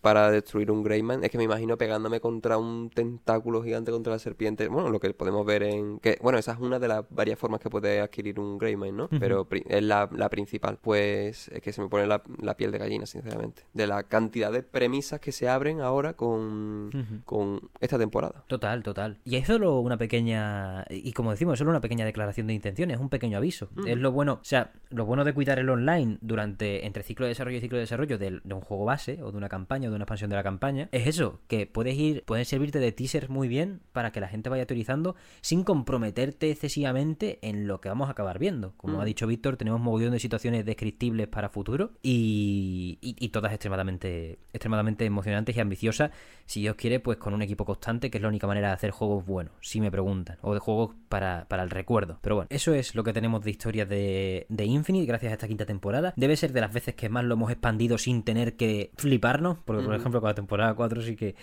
para destruir un Greyman, es que me imagino pegándome contra un tentáculo gigante contra la serpiente. Bueno, lo que podemos ver en. que Bueno, esa es una de las varias formas que puede adquirir un Greyman, ¿no? Pero es la, la principal. Pues es que se me pone la, la piel de gallina, sinceramente. De la cantidad de premisas que se abren ahora con, con esta temporada. Total, total. Y es solo una pequeña, y como decimos, es solo una pequeña declaración de intenciones, es un pequeño aviso. Es lo bueno, o sea, lo bueno de cuidar el online durante, entre ciclo de desarrollo y ciclo de desarrollo del- de, un juego base, o de una campaña, o de una expansión de la campaña, es eso, que puedes ir, pueden servirte de teasers muy bien para que la gente vaya teorizando sin comprometerte excesivamente en lo que vamos a acabar viendo. Como Mm. ha dicho Víctor, tenemos un mogollón de situaciones descriptibles para futuro y, y- y todas extremadamente, extremadamente emocionantes y ambiciosas. Si Dios quiere, pues con un equipo constante, que es la única manera de hacer juegos buenos, si me preguntan, o de juegos para, para el recuerdo. Pero bueno, eso es lo que tenemos de historia de, de Infinite, gracias a esta quinta temporada. Debe ser de las veces que más lo hemos expandido sin tener que fliparnos, porque por ejemplo con la temporada 4 sí que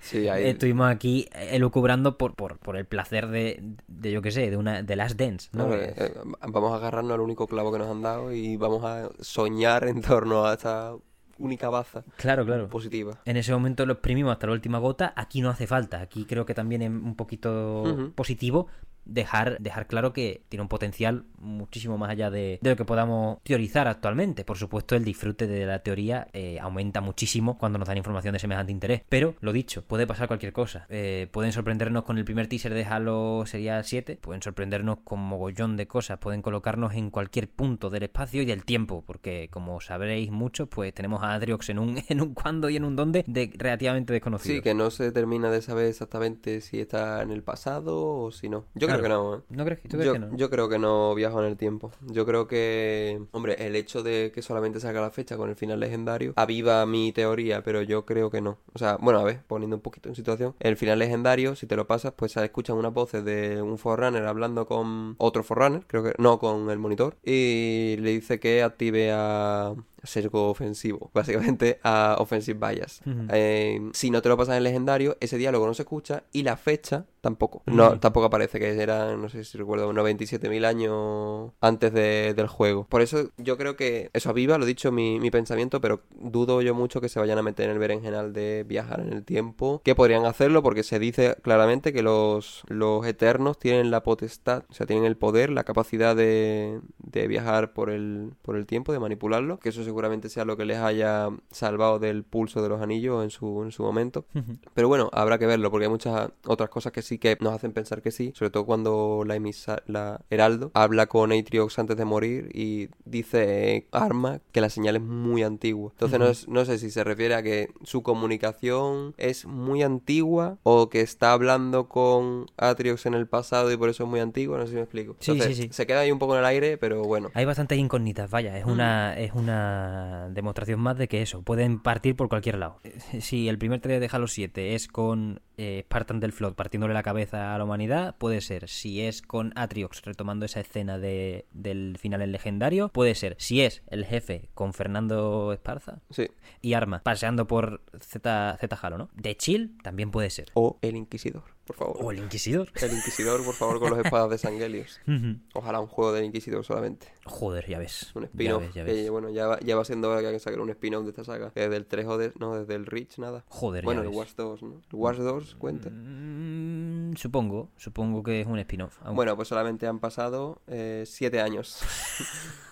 Sí, (laughs) ahí. estuvimos aquí elucubrando por, por, por el placer de, de yo que sé, de una de Last Dance, ¿no? Eh, vamos a agarrarnos al único clavo que nos han dado y vamos a soñar en torno a esta única baza Claro, claro. positiva. En ese momento lo exprimimos hasta la última gota. Aquí no hace falta. Aquí creo que también es un poquito positivo dejar, dejar claro que tiene un potencial muchísimo más allá de, de lo que podamos teorizar actualmente. Por supuesto, el disfrute de la teoría eh, aumenta muchísimo cuando nos dan información de semejante interés. Pero, lo dicho, puede pasar cualquier cosa. Eh, pueden sorprendernos con el primer teaser de Halo sería 7. Pueden sorprendernos con mogollón de cosas. Pueden colocarnos en cualquier punto del espacio y del tiempo. Porque, como sabréis muchos, pues tenemos a Adriox en un, (laughs) en un cuándo y en un dónde de relativamente desconocido. Sí, que no se termina de saber exactamente si está en el pasado o si no. Yo Claro. Creo que no. ¿eh? ¿No crees, que- tú crees Yo, que no? yo creo que no viajo en el tiempo. Yo creo que, hombre, el hecho de que solamente salga la fecha con el final legendario aviva mi teoría, pero yo creo que no. O sea, bueno, a ver, poniendo un poquito en situación, el final legendario, si te lo pasas, pues se escuchan unas voces de un Forerunner hablando con otro Forerunner, creo que no, con el monitor, y le dice que active a sesgo ofensivo, (laughs) básicamente a offensive bias. Eh, si no te lo pasas en legendario, ese diálogo no se escucha y la fecha tampoco. No, tampoco aparece, que eran, no sé si recuerdo, 97.000 años antes de- del juego. Por eso yo creo que eso aviva, lo he dicho, mi, mi pensamiento, pero dudo yo mucho que se vayan a meter en el berenjenal de viajar en el tiempo. Que podrían hacerlo porque se dice claramente que los, los eternos tienen la potestad, o sea, tienen el poder, la capacidad de, de viajar por el, por el tiempo, de manipularlo. Que eso seguramente sea lo que les haya salvado del pulso de los anillos en su, en su momento. Pero bueno, habrá que verlo porque hay muchas otras cosas que sí que nos hacen pensar que sí, sobre todo cuando la, emisa- la Heraldo habla con Atriox antes de morir y dice eh, Arma que la señal es muy antigua. Entonces no, es- no sé si se refiere a que su comunicación es muy antigua o que está hablando con Atriox en el pasado y por eso es muy antigua, no sé si me explico. Sí, Entonces, sí, sí. Se queda ahí un poco en el aire, pero bueno. Hay bastantes incógnitas, vaya, es una, es una demostración más de que eso, pueden partir por cualquier lado. Eh, Si el primer trailer de Halo 7 es con eh, Spartan del Flood partiéndole la cabeza a la humanidad, puede ser. Si es con Atriox retomando esa escena de, del final en legendario, puede ser. Si es el jefe con Fernando Esparza Sí. y Arma paseando por Z, Z Halo, ¿no? De Chill también puede ser. O el Inquisidor, por favor. O el Inquisidor. El Inquisidor, por favor, con los espadas de Sangelius. (laughs) Ujú. Ojalá un juego del Inquisidor solamente. Joder, ya ves. Un spin-off. ya bueno, ya va, ya va siendo hora que hay que sacar un spin-off de esta saga. Desde el 3 o de, no, desde el Reach, nada. Joder, bueno, ya el ves. Watch 2, ¿no? El Watch 2 cuenta. Mm, supongo, supongo que es un spin-off. Bueno, pues solamente han pasado 7 años.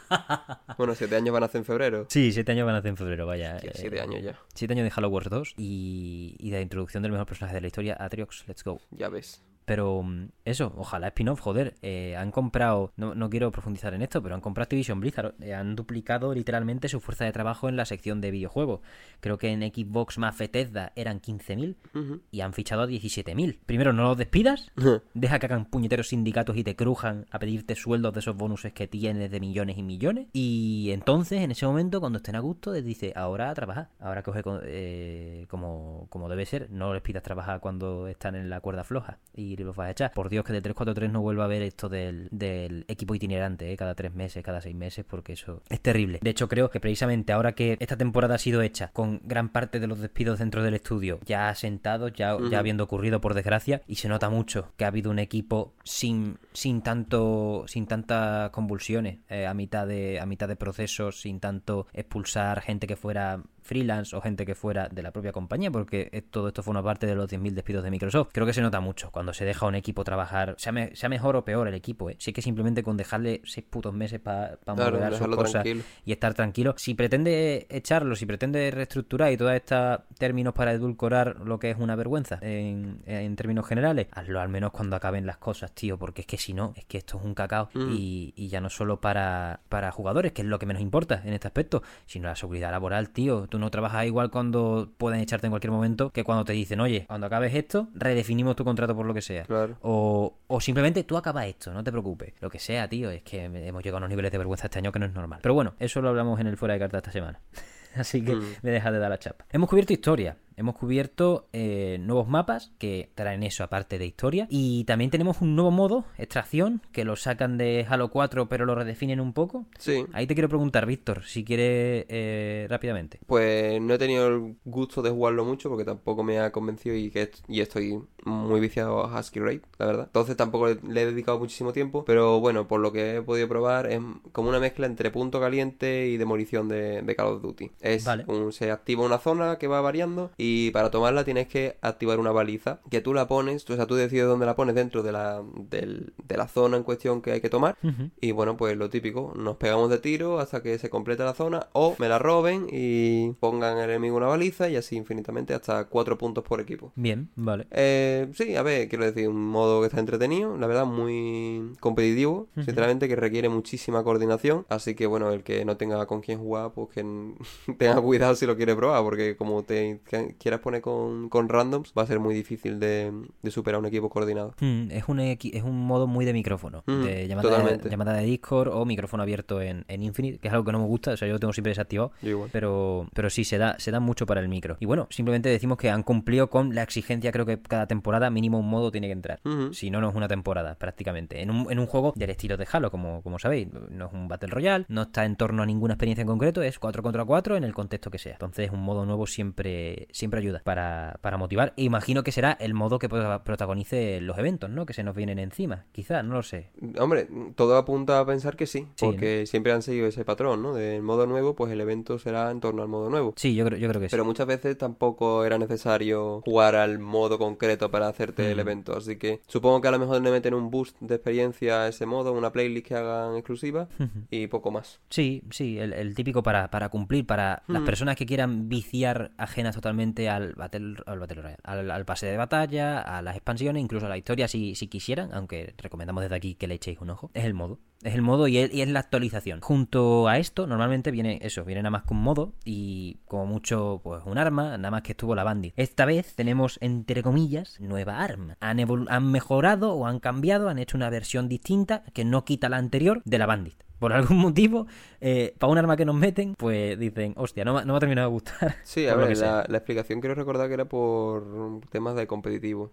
(laughs) bueno, 7 años van a hacer en febrero. Sí, siete años van a hacer en febrero, vaya. 7 Eh, años ya. Siete años de Halo Wars 2 y, y de la introducción del mejor personaje de la historia, Atriox, let's go. Ya ves. Pero mm, eso, ojalá spin-off, joder. eh, han comprado, no, no quiero profundizar en esto, pero han comprado Activision Blizzard. eh, han duplicado literalmente su fuerza de trabajo en la sección de videojuegos. Creo que en Xbox más Bethesda eran 15.000 Ujú. y han fichado a 17.000. Primero, no los despidas, deja que hagan puñeteros sindicatos y te crujan a pedirte sueldos de esos bonuses que tienes de millones y millones. Y entonces, en ese momento, cuando estén a gusto, les dice, ahora a trabajar, ahora coge co- eh, como, como debe ser. No les pidas trabajar cuando están en la cuerda floja y los vas a echar. Por Dios, que de 343 no vuelva a ver esto del, del equipo itinerante, eh, cada tres meses, cada seis meses, porque eso es terrible. De hecho, creo que precisamente ahora que esta temporada ha sido hecha con gran parte de los despidos dentro del estudio ya asentados, ya, ya habiendo ocurrido por desgracia, y se nota mucho que ha habido un equipo sin, sin tanto, sin tantas convulsiones eh, a mitad de, a mitad de procesos, sin tanto expulsar gente que fuera freelance o gente que fuera de la propia compañía, porque eh, todo esto forma parte de los 10.000 despidos de Microsoft. Creo que se nota mucho cuando se deja a un equipo trabajar, sea, me- sea mejor o peor el equipo, ¿eh? sí que simplemente con dejarle seis putos meses para Claro, moderar sus cosas tranquilo. y estar tranquilo. Si pretende echarlo, si pretende reestructurar y todos estos términos para edulcorar lo que es una vergüenza en, en términos generales, hazlo al menos cuando acaben las cosas, tío, porque es que si no, es que esto es un cacao Mm. y, y ya no solo para, para jugadores, que es lo que menos importa en este aspecto, sino la seguridad laboral, tío. Tú no trabajas igual cuando pueden echarte en cualquier momento que cuando te dicen, oye, cuando acabes esto, redefinimos tu contrato por lo que sea. Claro. O, o simplemente tú acabas esto, no te preocupes. Lo que sea, tío, es que hemos llegado a unos niveles de vergüenza este año que no es normal. Pero bueno, eso lo hablamos en el fuera de carta esta semana. (laughs) Así que Mm. me deja de dar la chapa. Hemos cubierto historia. Hemos cubierto eh, nuevos mapas que traen eso aparte de historia. Y también tenemos un nuevo modo, extracción, que lo sacan de Halo 4 pero lo redefinen un poco. Sí. Ahí te quiero preguntar, Víctor, si quieres eh, rápidamente. Pues no he tenido el gusto de jugarlo mucho porque tampoco me ha convencido y que est- y estoy muy viciado a Husky Raid, la verdad. Entonces tampoco le, he dedicado muchísimo tiempo, pero bueno, por lo que he podido probar es como una mezcla entre punto caliente y demolición de, de Call of Duty. Es Vale. un- se activa una zona que va variando y para tomarla tienes que activar una baliza que tú la pones, o sea, tú decides dónde la pones dentro de la, del- de la zona en cuestión que hay que tomar y bueno, pues lo típico, nos pegamos de tiro hasta que se complete la zona o me la roben y pongan al enemigo una baliza y así infinitamente hasta cuatro puntos por equipo. Bien, vale. Eh, sí, a ver, quiero decir, un modo que está entretenido, la verdad, muy competitivo, sinceramente, que requiere muchísima coordinación. Así que, bueno, el que no tenga con quién jugar, pues que (laughs) tenga cuidado si lo quiere probar, porque como te quieras poner con, con randoms, va a ser muy difícil de, de superar un equipo coordinado. Mm, es, un, es un modo muy de micrófono, Mm, de llamada, de Discord o micrófono abierto en, en Infinite, que es algo que no me gusta, o sea, yo lo tengo siempre desactivado. Pero, pero sí, se da, se da mucho para el micro. Y bueno, simplemente decimos que han cumplido con la exigencia, creo que cada temporada mínimo un modo tiene que entrar. Si no, no es una temporada, prácticamente. En un, en un juego del estilo de Halo, como, como sabéis. No es un Battle Royale, no está en torno a ninguna experiencia en concreto, es 4 contra 4 en el contexto que sea. Entonces, un modo nuevo siempre, siempre ayuda para, para motivar. E imagino que será el modo que prota- protagonice los eventos, ¿no? Que se nos vienen encima. Quizás, no lo sé. Hombre, todo apunta a pensar que sí, Sí, porque siempre han seguido ese patrón, ¿no? Del modo nuevo, pues el evento será en torno al modo nuevo. Sí, yo creo, yo creo que sí. Pero muchas veces tampoco era necesario jugar al modo concreto para hacerte el Mm. evento. Así que supongo que a lo mejor le meten un boost de experiencia a ese modo, una playlist que hagan exclusiva y poco más. Sí, sí, el, el típico para, para cumplir, para las Mm. personas que quieran viciar ajenas totalmente al Battle, al Royale, al, pase de batalla, a las expansiones, incluso a la historia si, si quisieran, aunque recomendamos desde aquí que le echéis un ojo. Es el modo. Es el modo y es, la actualización. Junto a esto, normalmente viene eso, viene nada más que un modo y como mucho, pues un arma, nada más que estuvo la bandit. Esta vez tenemos, entre comillas, nueva arma. Han, han mejorado o han cambiado, han hecho una versión distinta que no quita la anterior de la bandit. Por algún (laughs) motivo, eh, para un arma que nos meten, pues dicen, hostia, no, me- no me ha terminado de gustar. (laughs) Sí, a ver, la, la explicación quiero recordar que era por temas de competitivo.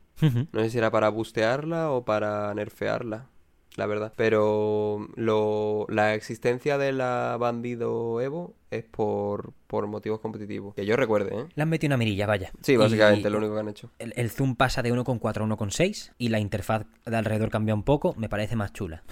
No sé si era para bustearla o para nerfearla, la verdad. Pero lo, la existencia de la bandido Evo es por, por motivos competitivos. Que yo recuerde, ¿eh? Le han metido una mirilla, vaya. Sí, básicamente, Y lo único que han hecho. El, el zoom pasa de 1,4 a 1,6 y la interfaz de alrededor cambia un poco, me parece más chula.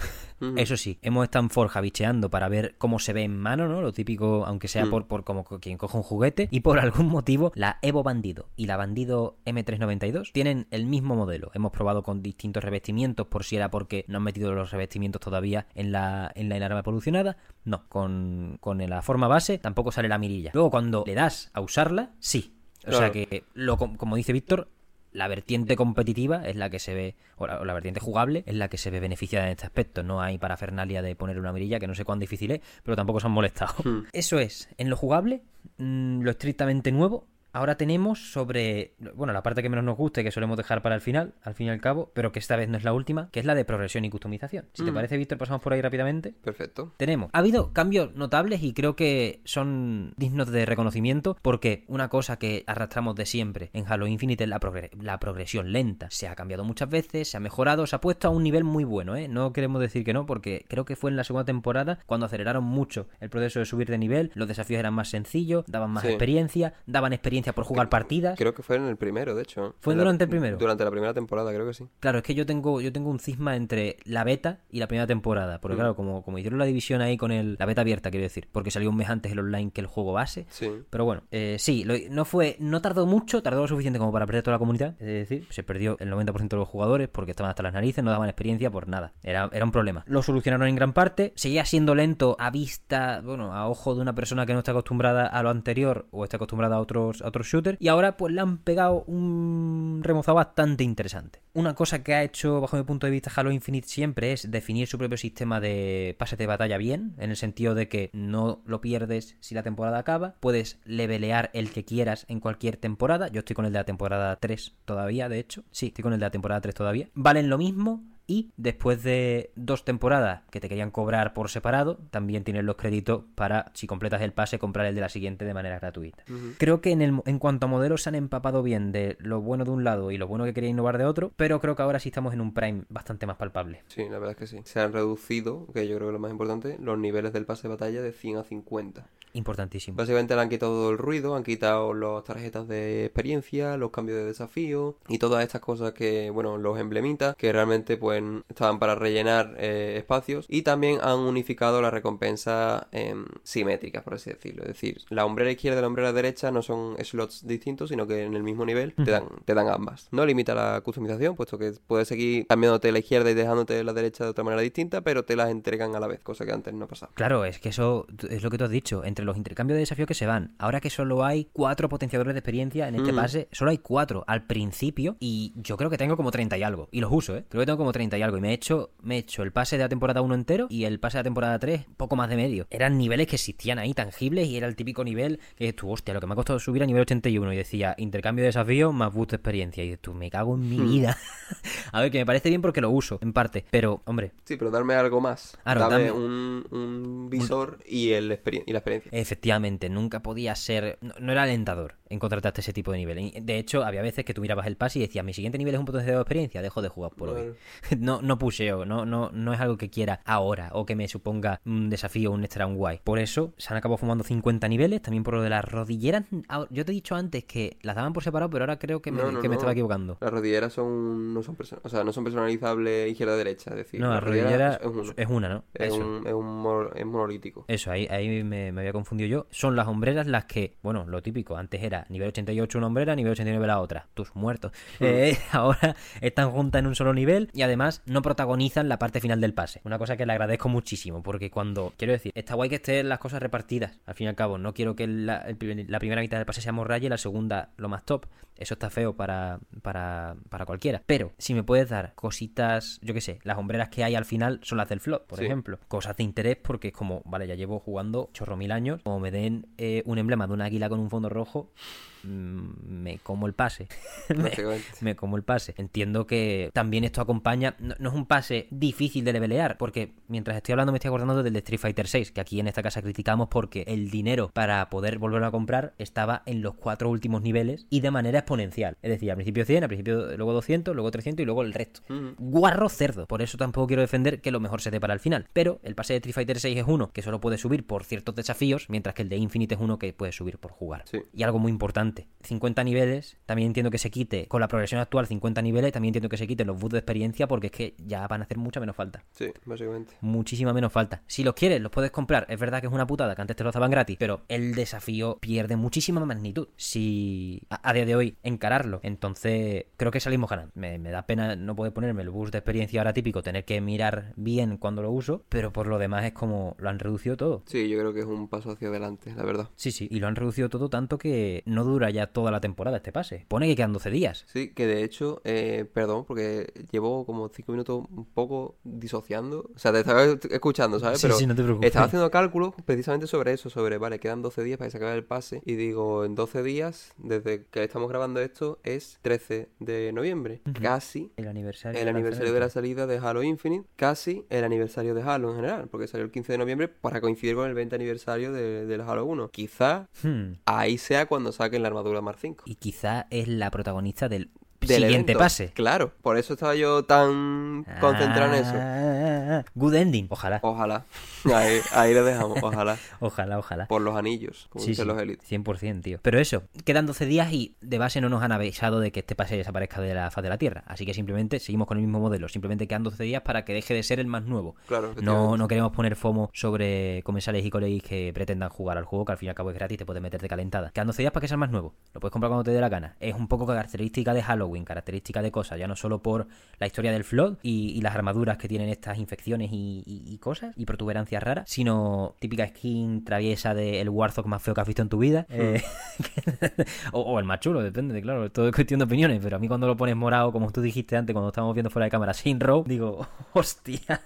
Eso sí, hemos estado en Forja bicheando para ver cómo se ve en mano, ¿no? Lo típico, aunque sea Mm. por, por como quien coge un juguete. Y por (laughs) algún motivo, la Evo Bandido y la Bandido M392 tienen el mismo modelo. Hemos probado con distintos revestimientos, por si era porque no han metido los revestimientos todavía en la, en la arma evolucionada. No, con, con la forma base tampoco sale la mirilla. Luego, cuando le das a usarla, sí. O sea que, lo, como dice Víctor, la vertiente competitiva es la que se ve, o la, o la vertiente jugable es la que se ve beneficiada en este aspecto. No hay parafernalia de poner una mirilla, que no sé cuán difícil es, pero tampoco se han molestado. Hmm. Eso es, en lo jugable, mm, lo estrictamente nuevo. Ahora tenemos sobre, bueno, la parte que menos nos gusta y que solemos dejar para el final, al fin y al cabo, pero que esta vez no es la última, que es la de progresión y customización. Si te Mm. parece, Víctor, pasamos por ahí rápidamente. Perfecto. Tenemos. Ha habido cambios notables y creo que son dignos de reconocimiento porque una cosa que arrastramos de siempre en Halo Infinite es la, progre- la progresión lenta. Se ha cambiado muchas veces, se ha mejorado, se ha puesto a un nivel muy bueno, ¿eh? No queremos decir que no porque creo que fue en la segunda temporada cuando aceleraron mucho el proceso de subir de nivel, los desafíos eran más sencillos, daban más Sí. experiencia, daban experiencia por jugar partidas. Creo que fue en el primero, de hecho. ¿Fue En la- durante el primero? Durante la primera temporada, creo que sí. Claro, es que yo tengo, yo tengo un cisma entre la beta y la primera temporada. Porque Mm. claro, como, como hicieron la división ahí con el, la beta abierta, quiero decir, porque salió un mes antes el online que el juego base. Sí. Pero bueno, eh, sí, lo- no fue, no tardó mucho, tardó lo suficiente como para perder toda la comunidad. Es decir, se perdió el 90% de los jugadores porque estaban hasta las narices, no daban experiencia por nada. Era, era un problema. Lo solucionaron en gran parte. Seguía siendo lento a vista, bueno, a ojo de una persona que no está acostumbrada a lo anterior o está acostumbrada a otros, a otros shooters. Y ahora pues le han pegado un remozado bastante interesante. Una cosa que ha hecho, bajo mi punto de vista, Halo Infinite siempre es definir su propio sistema de pases de batalla bien, en el sentido de que no lo pierdes si la temporada acaba, puedes levelear el que quieras en cualquier temporada. Yo estoy con el de la temporada 3 todavía, de hecho. Sí, estoy con el de la temporada 3 todavía. Valen lo mismo, Y después de dos temporadas que te querían cobrar por separado, también tienes los créditos para, si completas el pase, comprar el de la siguiente de manera gratuita. Creo que en, el, en cuanto a modelos se han empapado bien de lo bueno de un lado y lo bueno que quería innovar de otro, pero creo que ahora sí estamos en un Prime bastante más palpable. Sí, la verdad es que sí. Se han reducido, que yo creo que es lo más importante, los niveles del pase de batalla de 100 a 50. Importantísimo. Básicamente le han quitado todo el ruido, han quitado las tarjetas de experiencia, los cambios de desafío y todas estas cosas que, bueno, los emblemitas que realmente pues estaban para rellenar eh, espacios y también han unificado las recompensas em, simétricas, por así decirlo. Es decir, la hombrera izquierda y la hombrera derecha no son slots distintos, sino que en el mismo nivel te dan, te dan ambas. No limita la customización, puesto que puedes seguir cambiándote la izquierda y dejándote la derecha de otra manera distinta, pero te las entregan a la vez, cosa que antes no pasaba. Claro, es que eso es lo que tú has dicho. Entre los intercambios de desafíos que se van, ahora que solo hay cuatro potenciadores de experiencia en este Mm. pase, solo hay cuatro al principio y yo creo que tengo como 30 y algo. Y los uso, ¿eh? Creo que tengo como 30 y algo. Y me he hecho, me he hecho el pase de la temporada 1 entero y el pase de la temporada 3 poco más de medio. Eran niveles que existían ahí, tangibles, y era el típico nivel que dices tú, hostia, lo que me ha costado subir a nivel 81. Y decía, intercambio de desafíos más boost de experiencia. Y dices tú, me cago en mi Hmm. vida. (laughs) a ver, que me parece bien porque lo uso, en parte. Pero, hombre, Sí, pero darme algo más. Claro, Dame dame- un, un visor y, el y la experiencia. Efectivamente, nunca podía ser. No, no era alentador encontrarte hasta ese tipo de nivel. De hecho, había veces que tú mirabas el pase y decías, mi siguiente nivel es un potenciador de experiencia, dejo de jugar por hoy. (laughs) (laughs) No, no pusheo, no, no, no es algo que quiera ahora o que me suponga un desafío, un extra, un guay. Por eso se han acabado fumando 50 niveles, también por lo de las rodilleras. Yo te he dicho antes que las daban por separado, pero ahora creo que me, No, no, que me no. estaba equivocando. Las rodilleras son no son o sea, no son personalizables izquierda-derecha, es decir, No, la las rodilleras rodillera es una, ¿no? Es, Eso. un, es, un mo- es monolítico. Eso, ahí, ahí me, me había confundido yo. Son las hombreras las que, bueno, lo típico, antes era nivel 88 una hombrera, nivel 89 la otra. Tus muertos. (laughs) Eh, ahora están juntas en un solo nivel y además no protagonizan la parte final del pase. Una cosa que le agradezco muchísimo, porque cuando, quiero decir, está guay que estén las cosas repartidas. Al fin y al cabo, no quiero que la, el primer- la primera mitad del pase sea morralla y la segunda lo más top. Eso está feo para, para, para cualquiera. Pero si me puedes dar cositas, yo qué sé, las hombreras que hay al final son las del flot, por Sí. ejemplo. Cosas de interés porque es como, vale, ya llevo jugando chorro mil años. Como me den eh, un emblema de un águila con un fondo rojo, me como el pase. (laughs) me, como el pase. Entiendo que también esto acompaña. No, no es un pase difícil de levelear, porque mientras estoy hablando me estoy acordando del de Street Fighter 6, que aquí en esta casa criticamos porque el dinero para poder volverlo a comprar estaba en los cuatro últimos niveles y de manera exponencial. Es decir, al principio 100, al principio luego 200, luego 300 y luego el resto. Guarro cerdo. Por eso tampoco quiero defender que lo mejor se dé para el final. Pero el pase de Street Fighter 6 es uno que solo puede subir por ciertos desafíos, mientras que el de Infinite es uno que puede subir por jugar. Sí. Y algo muy importante, 50 niveles, también entiendo que se quite, con la progresión actual 50 niveles, también entiendo que se quiten los boosts de experiencia porque es que ya van a hacer mucha menos falta. Sí, básicamente. Muchísima menos falta. Si los quieres, los puedes comprar. Es verdad que es una putada, que antes te lo daban gratis, pero el desafío pierde muchísima magnitud si a, a día de hoy encararlo. Entonces, creo que salimos ganando. Me, me da pena no poder ponerme el boost de experiencia ahora típico, tener que mirar bien cuando lo uso, pero por lo demás es como lo han reducido todo. Sí, yo creo que es un paso hacia adelante, la verdad. Sí, sí, y lo han reducido todo tanto que no dura ya toda la temporada este pase. Pone que quedan 12 días. Sí, que de hecho, eh, perdón, porque llevo como cinco minutos un poco disociando. O sea, te estaba escuchando, ¿sabes? Sí, Pero sí, no te preocupes. estaba haciendo cálculos precisamente sobre eso, sobre, vale, quedan 12 días para que se acabe el pase. Y digo, en 12 días, desde que estamos grabando esto, es 13 de noviembre. Casi El aniversario. el de aniversario de la salida de Halo Infinite, casi el aniversario de Halo en general, porque salió el 15 de noviembre para coincidir con el 20 aniversario de, del Halo 1. Quizá Hmm. ahí sea cuando saquen la armadura Mar 5. Y quizá es la protagonista del, Del siguiente evento. pase. Claro, por eso estaba yo tan concentrado en eso. Ah, Good ending. Ojalá. Ojalá. Ahí, ahí le dejamos, ojalá. (laughs) Ojalá, ojalá. Por los anillos, como Sí, dicen sí, los élites. 100%, tío. Pero eso, quedan 12 días y de base no nos han avisado de que este pase desaparezca de la faz de la Tierra. Así que simplemente seguimos con el mismo modelo. Simplemente quedan 12 días para que deje de ser el más nuevo. Claro, No, no queremos poner FOMO sobre comensales y colegis que pretendan jugar al juego, que al fin y al cabo es gratis, te puedes meterte calentada. Quedan 12 días para que sea el más nuevo. Lo puedes comprar cuando te dé la gana. Es un poco característica de Halloween, característica de cosas, ya no solo por la historia del Flood y, y las armaduras que tienen estas infecciones y, y- y cosas y protuberancias raras, sino típica skin traviesa del Warzone más feo que has visto en tu vida. eh, (laughs) o, o el más chulo, depende, claro, todo es cuestión de opiniones, pero a mí cuando lo pones morado, como tú dijiste antes, cuando estábamos viendo fuera de cámara, sin row, digo, (laughs) hostia.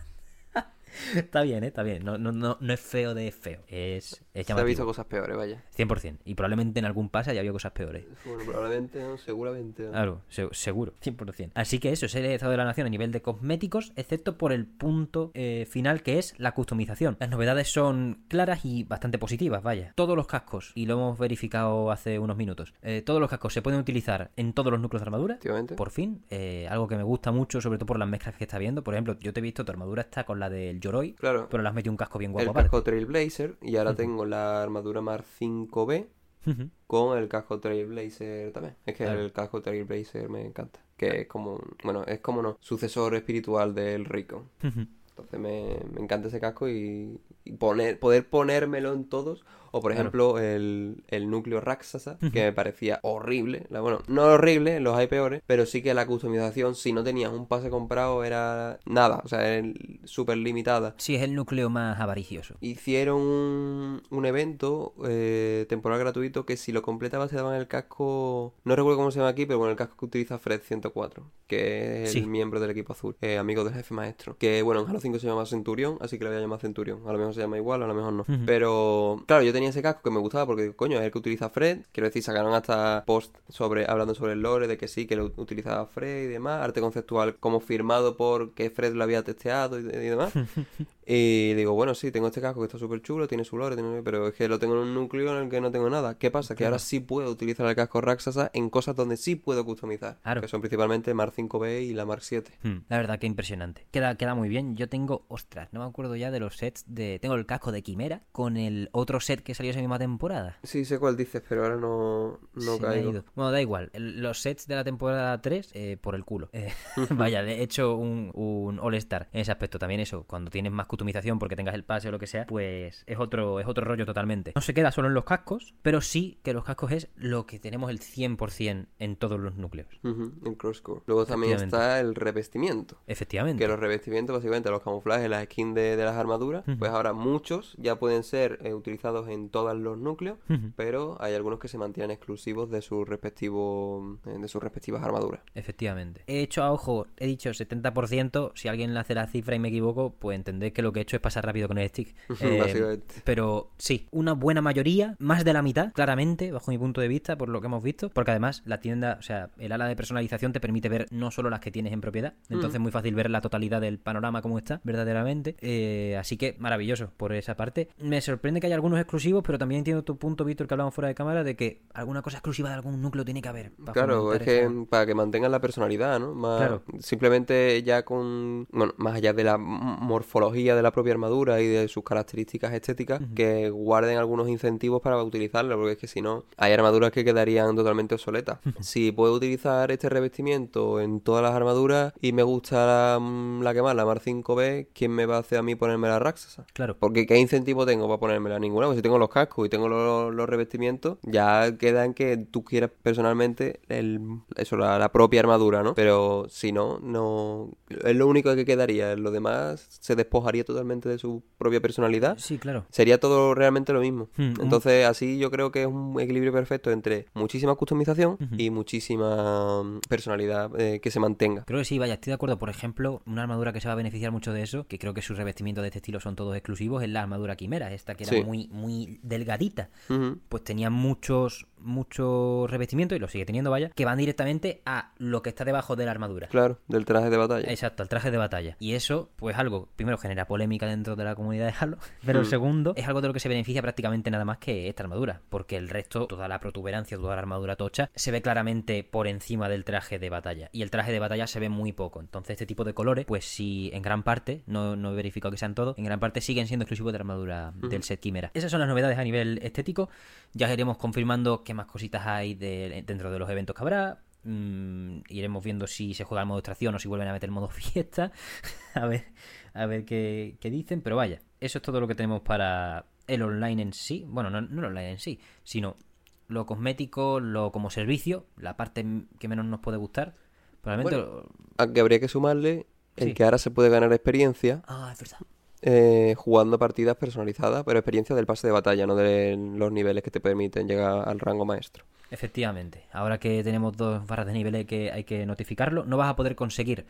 Está bien, ¿eh? está bien. No, no, no, no es feo de feo. Es, es Se ha visto cosas peores, vaya. 100%. Y probablemente en algún pase haya habido cosas peores. Bueno, probablemente, no, seguramente. no. Claro, se- seguro, 100%. Así que eso es el estado de la nación a nivel de cosméticos, excepto por el punto eh, final que es la customización. Las novedades son claras y bastante positivas, vaya. Todos los cascos, y lo hemos verificado hace unos minutos, eh, todos los cascos se pueden utilizar en todos los núcleos de armadura. Por fin, eh, algo que me gusta mucho, sobre todo por las mezclas que está viendo. Por ejemplo, yo te he visto, tu armadura está con la del Yoroi, Claro. pero le has metido un casco bien guapo el aparte. casco Trailblazer y ahora tengo la armadura Mar 5B Ujú. con el casco Trailblazer también. Es que Claro. el casco Trailblazer me encanta. Que es como, bueno, es como no, sucesor espiritual del. Ujú. Entonces me, me encanta ese casco y, y poner, poder ponérmelo en todos. O por Claro. ejemplo el, el núcleo Raksasa, que me parecía horrible. Bueno, no horrible, los hay peores, pero sí que la customización, si no tenías un pase comprado, era nada. O sea, era súper limitada. Sí, es el núcleo más avaricioso. Hicieron un, un evento eh, temporal gratuito que si lo completabas te daban el casco, no recuerdo cómo se llama aquí, pero bueno, el casco que utiliza Fred 104, que es Sí. el miembro del equipo azul, eh, amigo del jefe maestro. Que bueno, en Halo 5 se llama Centurión, así que le voy a llamar Centurión. A lo mejor se llama igual, a lo mejor no. Pero claro, yo tenía ese casco que me gustaba porque, coño, es el que utiliza Fred. Quiero decir, sacaron hasta post sobre hablando sobre el lore de que sí, que lo utilizaba Fred y demás. Arte conceptual como firmado por que Fred lo había testeado y, y demás. (laughs) Y digo, bueno, sí, tengo este casco que está súper chulo, tiene su lore, tiene- pero es que lo tengo en un núcleo en el que no tengo nada. ¿Qué pasa? Que ahora sí puedo utilizar el casco Raksasa en cosas donde sí puedo customizar. Claro. Que son principalmente Mar 5B y la Mar 7. Hmm, La verdad que impresionante. Queda, queda muy bien. Yo tengo, ostras, no me acuerdo ya de los sets de... Tengo el casco de Quimera con el otro set que salió esa misma temporada. Sí, sé cuál dices, pero ahora no, no Se me ha caigo. ido. Bueno, da igual. Los sets de la temporada 3, eh, por el culo. Eh, (laughs) vaya, he hecho un, un All-Star en ese aspecto. También eso, cuando tienes más customización porque tengas el pase o lo que sea, pues es otro, es otro rollo totalmente. No se queda solo en los cascos, pero sí que los cascos es lo que tenemos el 100% en todos los núcleos. Ujú, en Crosscore. Luego también está el revestimiento. Efectivamente. Que los revestimientos, básicamente los camuflajes, las skins de, de las armaduras, pues ahora muchos ya pueden ser eh, utilizados en todos los núcleos, pero hay algunos que se mantienen exclusivos de sus respectivos eh, de sus respectivas armaduras. Efectivamente. He hecho a ojo, he dicho 70%. Si alguien le hace la cifra y me equivoco, pues entended que lo que he hecho es pasar rápido con el stick. (laughs) Eh, pero sí, una buena mayoría, más de la mitad, claramente, bajo mi punto de vista, por lo que hemos visto. Porque además la tienda, o sea, el ala de personalización te permite ver no solo las que tienes en propiedad. Entonces es muy fácil ver la totalidad del panorama como está, verdaderamente. Eh, así que maravilloso por esa parte. Me sorprende que haya algunos exclusivos, pero también entiendo tu punto, Víctor, que hablamos fuera de cámara, de que alguna cosa exclusiva de algún núcleo tiene que haber. para Claro, es que esa- para que mantengan la personalidad, ¿no? Más, Claro. Simplemente ya con, bueno, más allá de la morfología de la propia armadura y de sus características estéticas, que guarden algunos incentivos para utilizarlo, porque es que si no, hay armaduras que quedarían totalmente obsoletas. si puedo utilizar este revestimiento en todas las armaduras y me gusta la, mm, la que más, la Mar 5B, ¿quién me va a hacer a mí ponerme la Raksasa? Claro. Porque ¿qué incentivo tengo para ponérmela? Ninguna. Pues si tengo los cascos y tengo los, los revestimientos, ya queda en que tú quieras personalmente el, eso, la, la propia armadura, ¿no? Pero si no, no... Es lo único que quedaría. Lo demás se despojaría totalmente de su propia personalidad. Sí, claro. Sería todo realmente lo mismo. Hmm, Entonces, así yo creo que es un equilibrio perfecto entre muchísima customización y muchísima mm, personalidad eh, que se mantenga. Creo que sí, vaya, estoy de acuerdo. Por ejemplo, una armadura que se va a beneficiar mucho de eso, que creo que sus revestimientos de este estilo son todos exclusivos, es la armadura quimera, esta que era Sí. muy, muy delgadita. Pues tenía muchos, muchos revestimientos, y lo sigue teniendo, vaya, que van directamente a lo que está debajo de la armadura. Claro, del traje de batalla. Exacto, al traje de batalla. Y eso, pues algo, primero genera polémica dentro de la comunidad de Halo, (laughs) pero el Mm. segundo es algo de lo que se beneficia prácticamente nada más que esta armadura, porque el resto, toda la protuberancia, toda la armadura tocha, se ve claramente por encima del traje de batalla. Y el traje de batalla se ve muy poco. Entonces este tipo de colores, pues sí, en gran parte, no, no he verificado que sean todos, en gran parte siguen siendo exclusivos de la armadura del set Quimera. Esas son las novedades a nivel estético. Ya iremos confirmando qué más cositas hay de- dentro de los eventos que habrá. Mm, iremos viendo si se juega el modo extracción o si vuelven a meter el modo (laughs) fiesta. a ver, a ver qué, qué dicen. Pero vaya, eso es todo lo que tenemos para el online en sí. Bueno, no, no el online en sí, sino lo cosmético, lo como servicio, la parte que menos nos puede gustar. Probablemente. lo- Aunque habría que sumarle el Sí. que ahora se puede ganar experiencia Ah, es verdad. Eh, jugando partidas personalizadas, pero experiencia del pase de batalla, no de los niveles que te permiten llegar al rango maestro. Efectivamente. Ahora que tenemos dos barras de nivel hay que, hay que notificarlo. No vas a poder conseguir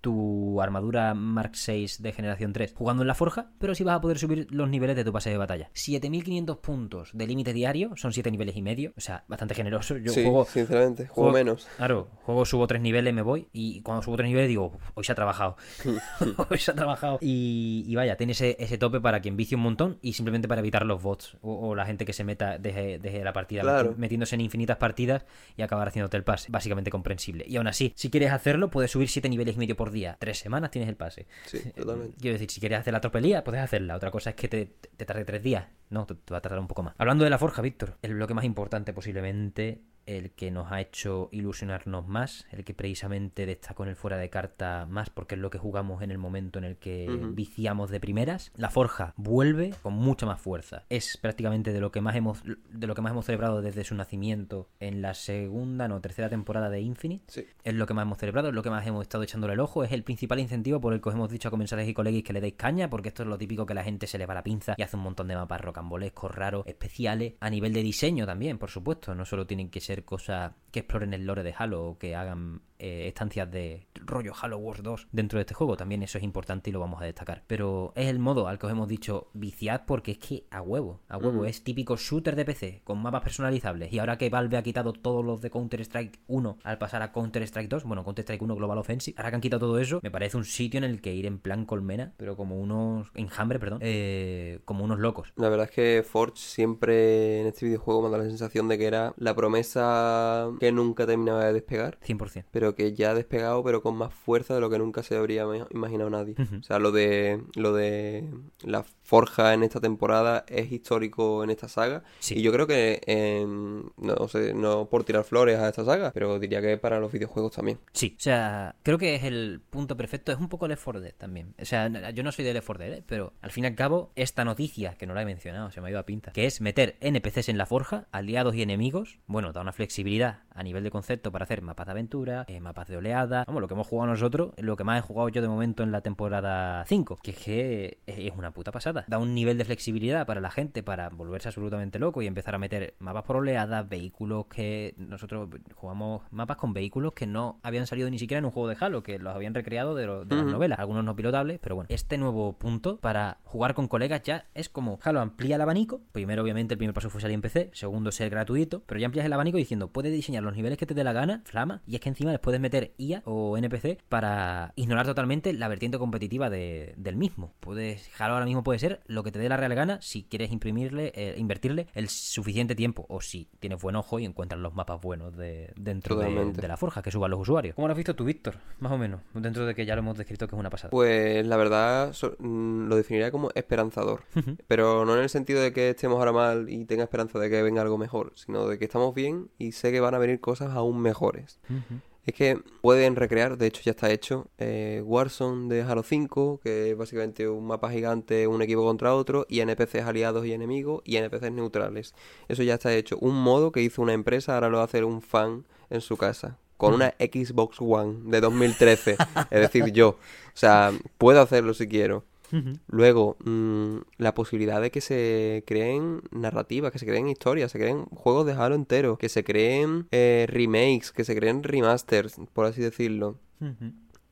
tu armadura Mark 6 de generación 3 jugando en la forja, pero sí vas a poder subir los niveles de tu pase de batalla. 7500 puntos de límite diario, son 7 niveles y medio, o sea, bastante generoso. Yo sí, juego, sinceramente, juego, menos. Claro, juego, subo 3 niveles, me voy, y cuando subo 3 niveles digo, hoy se ha trabajado. (laughs) (laughs) hoy se ha trabajado. Y, y vaya, tiene ese, ese, tope para quien vicie un montón y simplemente para evitar los bots o, o la gente que se meta desde, desde la partida, Claro. metiéndose en infinitas partidas y acabar haciéndote el pase. Básicamente comprensible. Y aún así, si quieres hacerlo, puedes subir 7 niveles y medio por día. Tres semanas tienes el pase. Sí, (laughs) totalmente. Quiero decir, si quieres hacer la tropelía, puedes hacerla. Otra cosa es que te, te tarde tres días. No, te, te va a tardar un poco más. Hablando de la forja, Víctor, el bloque más importante posiblemente el que nos ha hecho ilusionarnos más, el que precisamente destacó en el fuera de carta más porque es lo que jugamos en el momento en el que viciamos de primeras. La forja vuelve con mucha más fuerza. Es prácticamente de lo que más hemos de lo que más hemos celebrado desde su nacimiento en la segunda, no, tercera temporada de Infinite. Sí. Es lo que más hemos celebrado, es lo que más hemos estado echándole el ojo, es el principal incentivo por el que os hemos dicho a comensales y colegis que le deis caña, porque esto es lo típico que la gente se le va la pinza y hace un montón de mapas rocambolescos, raros, especiales, a nivel de diseño también, por supuesto. No solo tienen que ser cosas que exploren el lore de Halo o que hagan eh, estancias de rollo Halo Wars 2 dentro de este juego, también eso es importante y lo vamos a destacar. Pero es el modo al que os hemos dicho viciad porque es que a huevo, a huevo, es típico shooter de PC con mapas personalizables y ahora que Valve ha quitado todos los de Counter-Strike 1 al pasar a Counter-Strike 2, bueno, Counter-Strike 1 Global Offensive, ahora que han quitado todo eso, me parece un sitio en el que ir en plan colmena, pero como unos enjambre, perdón, eh, como unos locos. La verdad es que Forge siempre en este videojuego me da la sensación de que era la promesa que nunca terminaba de despegar. 100%. pero que ya ha despegado, pero con más fuerza de lo que nunca se habría ima- imaginado nadie. O sea, lo de lo de la forja en esta temporada es histórico en esta saga. Sí. Y yo creo que, en- no sé, no por tirar flores a esta saga, pero diría que para los videojuegos también. Sí, o sea, creo que es el punto perfecto. Es un poco Left 4 Dead también. O sea, yo no soy de Left 4 Dead, ¿eh? pero al fin y al cabo, esta noticia, que no la he mencionado, se me ha ido a pinta, que es meter NPCs en la forja, aliados y enemigos, bueno, da una flexibilidad a nivel de concepto para hacer mapas de aventura, eh, mapas de oleada, vamos, lo que hemos jugado nosotros, lo que más he jugado yo de momento en la temporada 5, que es que es una puta pasada. Da un nivel de flexibilidad para la gente para volverse absolutamente loco y empezar a meter mapas por oleadas, vehículos que nosotros jugamos mapas con vehículos que no habían salido ni siquiera en un juego de Halo, que los habían recreado de, lo- de las novelas, algunos no pilotables, pero bueno, este nuevo punto para jugar con colegas ya es como Halo amplía el abanico, primero obviamente el primer paso fue salir en PC, segundo ser gratuito, pero ya amplías el abanico diciendo, puedes diseñar los niveles que te dé la gana, flama, y es que encima les puedes meter IA o NPC para ignorar totalmente la vertiente competitiva de- del mismo. Puedes, Halo ahora mismo puede ser lo que te dé la real gana si quieres imprimirle, eh, invertirle el suficiente tiempo, o si tienes buen ojo y encuentras los mapas buenos de, dentro de, de la forja que suban los usuarios. ¿Cómo lo has visto tú, Víctor? Más o menos, dentro de que ya lo hemos descrito que es una pasada. Pues la verdad so- mm, lo definiría como esperanzador. (laughs) Pero no en el sentido de que estemos ahora mal y tenga esperanza de que venga algo mejor, sino de que estamos bien y sé que van a venir cosas aún mejores. Ujú. Es que pueden recrear, de hecho ya está hecho, eh, Warzone de Halo 5, que es básicamente un mapa gigante, un equipo contra otro, y NPCs aliados y enemigos, y NPCs neutrales. Eso ya está hecho. Un modo que hizo una empresa, ahora lo va a hacer un fan en su casa. Con una Xbox One de 2013. es decir, yo. O sea, puedo hacerlo si quiero. Luego, mm, la posibilidad de que se creen narrativas, que se creen historias, se creen juegos de Halo enteros, que se creen eh, remakes, que se creen remasters, por así decirlo.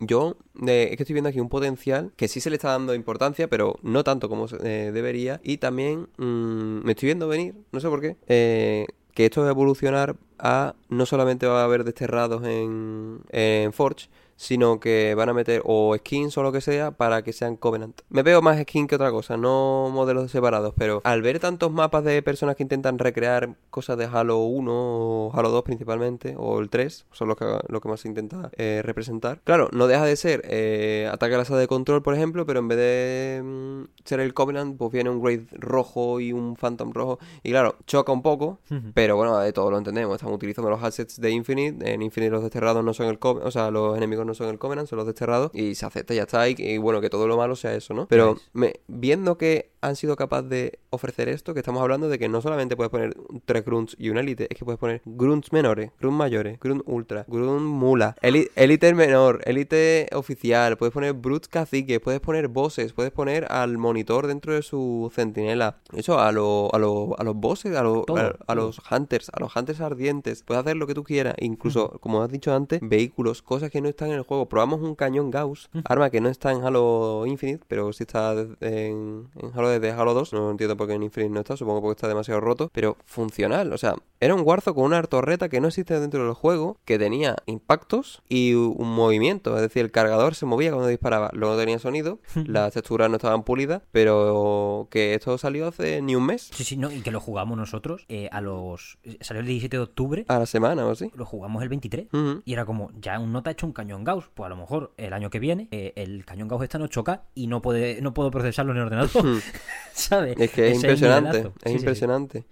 Yo eh, es que estoy viendo aquí un potencial que sí se le está dando importancia, pero no tanto como eh, debería. Y también mm, me estoy viendo venir, no sé por qué, eh, que esto va a evolucionar a no solamente va a haber desterrados en, en Forge, sino que van a meter o skins o lo que sea para que sean Covenant. Me veo más skin que otra cosa, no modelos separados, pero al ver tantos mapas de personas que intentan recrear cosas de Halo 1 o Halo 2 principalmente, o el 3, son los que, lo que más se intenta eh, representar. Claro, no deja de ser eh, ataque a la sala de control, por ejemplo, pero en vez de mm, ser el Covenant, pues viene un Wraith rojo y un Phantom rojo. Y claro, choca un poco, pero bueno, de todo lo entendemos. Están utilizando los assets de Infinite. En Infinite los desterrados no son el Covenant, o sea, los enemigos no son el Covenant, son los desterrados. Y se acepta, ya está. Y, y bueno, que todo lo malo sea eso, ¿no? Pero Nice. me, viendo que han sido capaces de ofrecer esto, que estamos hablando de que no solamente puedes poner tres grunts y una élite, es que puedes poner grunts menores, grunts mayores, grunt ultra, grunt mula, élite menor, élite oficial, puedes poner brutes caciques, puedes poner bosses, puedes poner al monitor dentro de su centinela. Eso, a, lo- a, lo- a los bosses, a, lo- a- a los hunters, a los hunters ardientes, puedes hacer lo que tú quieras, incluso, como has dicho antes, vehículos, cosas que no están en el juego probamos un cañón Gauss, arma que no está en Halo Infinite, pero sí está en, en Halo desde Halo 2. No entiendo por qué en Infinite no está, supongo porque está demasiado roto, pero funcional. O sea, era un Warzone con una torreta que no existe dentro del juego, que tenía impactos y un movimiento. Es decir, el cargador se movía cuando disparaba. Luego no tenía sonido, (laughs) las texturas no estaban pulidas, pero que esto salió hace ni un mes, Sí, sí, no, y que lo jugamos nosotros eh, a los... Salió el 17 de octubre, a la semana o así. lo jugamos el 23. Ujú. Y era como, ya un nota ha hecho un cañón Gauss. Pues a lo mejor el año que viene eh, el cañón Gauss está en 8K y no puede no puedo procesarlo en el ordenador. (laughs) ¿Sabes? Es que es Ese impresionante, es Sí, sí, sí. impresionante.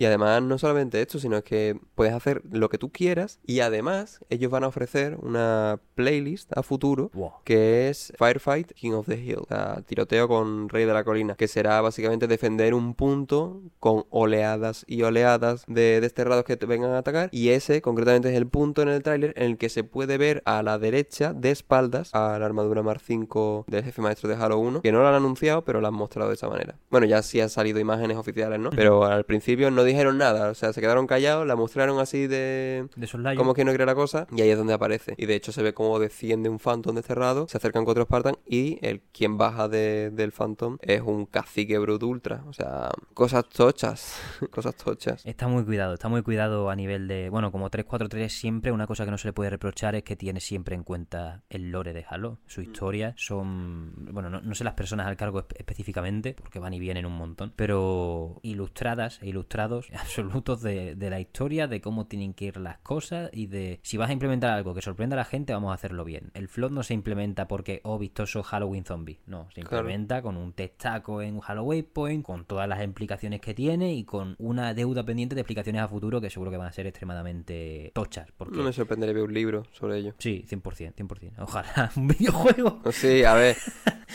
Y además, no solamente esto, sino que puedes hacer lo que tú quieras. Y además, ellos van a ofrecer una playlist a futuro Wow. que es Firefight King of the Hill. O sea, tiroteo con Rey de la Colina. Que será básicamente defender un punto con oleadas y oleadas de desterrados que te vengan a atacar. Y ese, concretamente, es el punto en el tráiler en el que se puede ver a la derecha, de espaldas, a la armadura Mar 5 del jefe maestro de Halo 1. Que no lo han anunciado, pero lo han mostrado de esa manera. Bueno, ya sí han salido imágenes oficiales, ¿no? Pero al principio no dijeron nada. O sea, se quedaron callados, la mostraron así de... De soslayo. Como que no cree la cosa, y ahí es donde aparece. Y de hecho se ve como desciende un Phantom desterrado, se acercan con otros Spartan, y el quien baja de- del Phantom es un cacique Brut Ultra. O sea, cosas tochas, (laughs) cosas tochas. Está muy cuidado, está muy cuidado a nivel de... Bueno, como 343 siempre, una cosa que no se le puede reprochar es que tiene siempre en cuenta el lore de Halo. Su historia son... Bueno, no, no sé las personas al cargo espe- específicamente, porque van y vienen un montón, pero ilustradas e (laughs) absolutos de, de la historia, de cómo tienen que ir las cosas y de... Si vas a implementar algo que sorprenda a la gente, vamos a hacerlo bien. El flood no se implementa porque, oh, vistoso Halloween zombie. No, se Claro. implementa con un testaco en Halloween Point, con todas las implicaciones que tiene y con una deuda pendiente de explicaciones a futuro que seguro que van a ser extremadamente tochas. Porque... No me sorprendería ver un libro sobre ello. Sí, 100%, 100%. Ojalá (laughs) un videojuego. Sí, a ver. (laughs)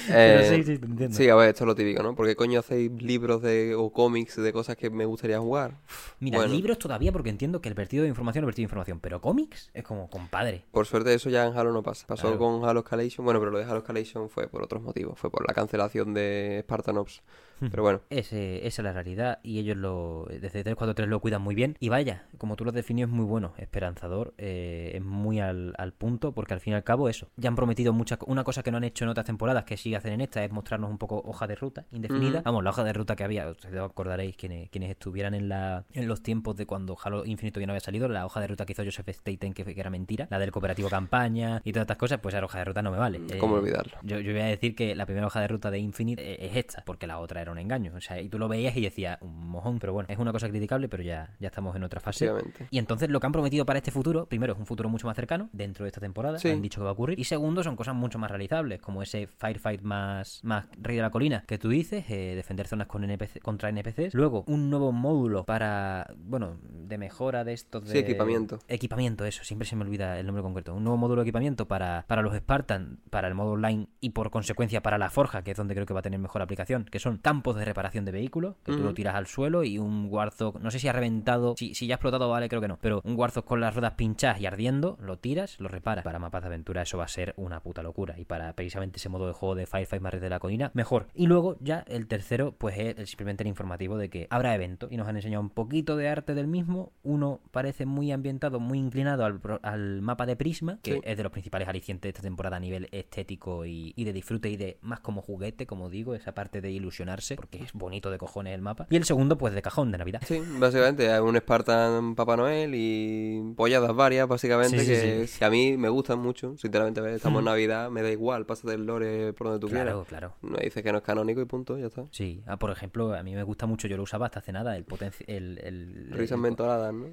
Eh, sí, sí, te entiendo. Sí, a ver, esto es lo típico, ¿no? ¿Por qué coño hacéis libros de, o cómics de cosas que me gustaría jugar? Mira, bueno. libros todavía porque entiendo que el vertido de información es el vertido de información, pero cómics es como compadre. Por suerte eso ya en Halo no pasa. Pasó Claro. con Halo Escalation. Bueno, pero lo de Halo Escalation fue por otros motivos. Fue por la cancelación de Spartan Ops. Pero bueno. Ese, esa es la realidad y ellos lo desde 343 lo cuidan muy bien. Y vaya, como tú lo has definido, es muy bueno, esperanzador, eh, es muy al, al punto porque al fin y al cabo eso. Ya han prometido muchas Una cosa que no han hecho en otras temporadas, que sí hacen en esta, es mostrarnos un poco hoja de ruta indefinida. Vamos, la hoja de ruta que había, os acordaréis quienes, quienes estuvieran en la en los tiempos de cuando Halo Infinite todavía no había salido, la hoja de ruta que hizo Joseph Staten, que, que era mentira, la del cooperativo campaña y todas estas cosas, pues esa hoja de ruta no me vale. ¿Cómo Eh, olvidarlo? yo, yo voy a decir que la primera hoja de ruta de Infinite eh, es esta, porque la otra era un engaño. O sea, y tú lo veías y decías, un mojón, pero bueno, es una cosa criticable, pero ya, ya estamos en otra fase. Y entonces lo que han prometido para este futuro, primero es un futuro mucho más cercano, dentro de esta temporada, Sí. han dicho que va a ocurrir. Y segundo, son cosas mucho más realizables, como ese firefight más, más rey de la colina que tú dices, eh, defender zonas con NPC, contra NPCs. Luego, un nuevo módulo para, bueno, de mejora de estos de... Sí, equipamiento. Equipamiento, eso, siempre se me olvida el nombre concreto. Un nuevo módulo de equipamiento para, para los Spartan, para el modo online y por consecuencia para la Forja, que es donde creo que va a tener mejor aplicación, que son campos de reparación de vehículos, que tú Ujú. lo tiras al suelo y un Warthog, no sé si ha reventado, si, si ya ha explotado, vale, creo que no, pero un Warthog con las ruedas pinchadas y ardiendo, lo tiras, lo reparas. Para mapas de aventura eso va a ser una puta locura y para precisamente ese modo de juego de Firefight más Red de la colina, mejor. Y luego ya el tercero, pues es simplemente el informativo de que habrá evento y nos han enseñado un poquito de arte del mismo. Uno parece muy ambientado, muy inclinado al, al mapa de Prisma, que Sí. es de los principales alicientes de esta temporada a nivel estético y, y de disfrute y de más como juguete, como digo, esa parte de ilusionarse, porque es bonito de cojones el mapa. Y el segundo, pues de cajón de Navidad. Sí, básicamente hay un Spartan Papá Noel y polladas varias, básicamente, Sí, que, sí. que a mí me gustan mucho. Sinceramente, estamos en Navidad, me da igual, pásate el lore por donde tú Claro, quieras. claro. No dices que no es canónico y punto, ya está. Sí, ah, por ejemplo, a mí me gusta mucho, yo lo usaba hasta hace nada, el potencial. El, el, el- mentoladas, ¿no?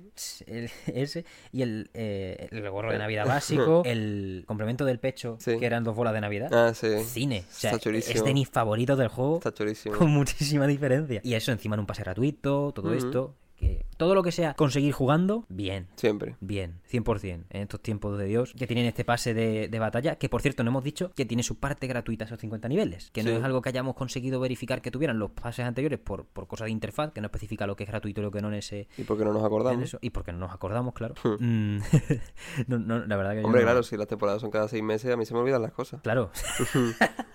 el- (laughs) ese y el, eh, el gorro de Navidad (laughs) básico, el complemento del pecho, Sí. que eran dos bolas de Navidad. Ah, sí. Cine, o sea, es de mis favoritos del juego Está chulísimo. con (laughs) muchísima diferencia. Y eso encima en un pase gratuito, todo esto, que todo lo que sea conseguir jugando, bien. Siempre. Bien, 100%, en estos tiempos de Dios, que tienen este pase de, de batalla, que por cierto no hemos dicho que tiene su parte gratuita esos 50 niveles, que no es algo que hayamos conseguido verificar que tuvieran los pases anteriores por, por cosa de interfaz, que no especifica lo que es gratuito y lo que no en ese... ¿Y por qué no nos acordamos? eso, y porque no nos acordamos, claro. Mm, (laughs) no, no, la verdad que yo Hombre, no- claro, si las temporadas son cada seis meses, a mí se me olvidan las cosas. Claro. (laughs)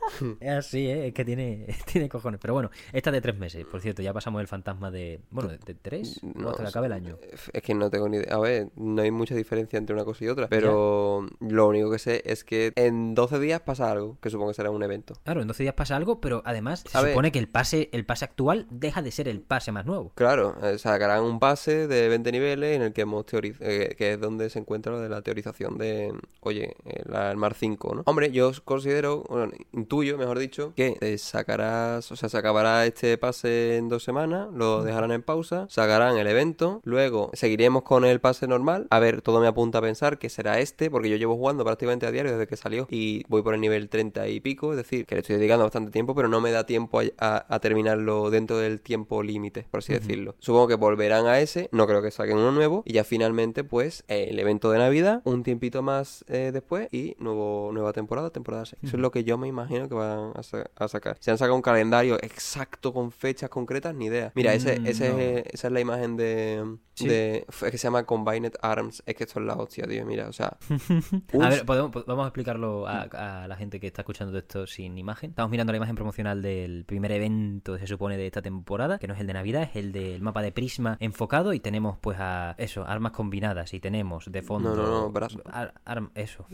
(laughs) es así, ¿eh? es que tiene, tiene cojones. Pero bueno, esta de tres meses, por cierto, ya pasamos el fantasma de. Bueno, de, de tres. No, hasta que acabe el año. Es que no tengo ni idea. A ver, no hay mucha diferencia entre una cosa y otra. Pero lo único que sé es que en 12 días pasa algo, que supongo que será un evento. Claro, en 12 días pasa algo, pero además se supone que el pase, el pase actual deja de ser el pase más nuevo. Claro, eh, sacarán un pase de 20 niveles en el que hemos teorizado, eh, que es donde se encuentra lo de la teorización de, oye, el Mar 5, ¿no? Hombre, yo considero, bueno, intuyo, mejor dicho, que eh, sacarás, o sea, se acabará este pase en dos semanas, lo dejarán en pausa, sacarán el evento, luego seguiremos con el pase normal. A ver, todo me apunta a pensar que será este, porque yo llevo jugando prácticamente a diario desde que salió y voy por el nivel 30 y pico, es decir, que le estoy dedicando bastante tiempo, pero no me da tiempo a, terminarlo dentro del tiempo límite, por así decirlo. Supongo que volverán a ese, no creo que saquen uno nuevo, y ya finalmente, pues, el evento de Navidad, un tiempito más eh, después, y nuevo, nueva temporada, temporada 6. Eso es lo que yo me imagino que van a, sacar. Si han sacado un calendario exacto con fechas concretas, ni idea. Mira, ese, mm, ese, esa es la imagen de, de, es que se llama Combined Arms. Es que esto es la hostia, tío. Mira, o sea. (laughs) a ver, vamos a explicarlo a, la gente que está escuchando esto sin imagen. Estamos mirando la imagen promocional del primer evento, se supone, de esta temporada, que no es el de Navidad, es el del mapa de Prisma enfocado. Y tenemos, pues, a eso, armas combinadas. Y tenemos de fondo. No, no, no, eso.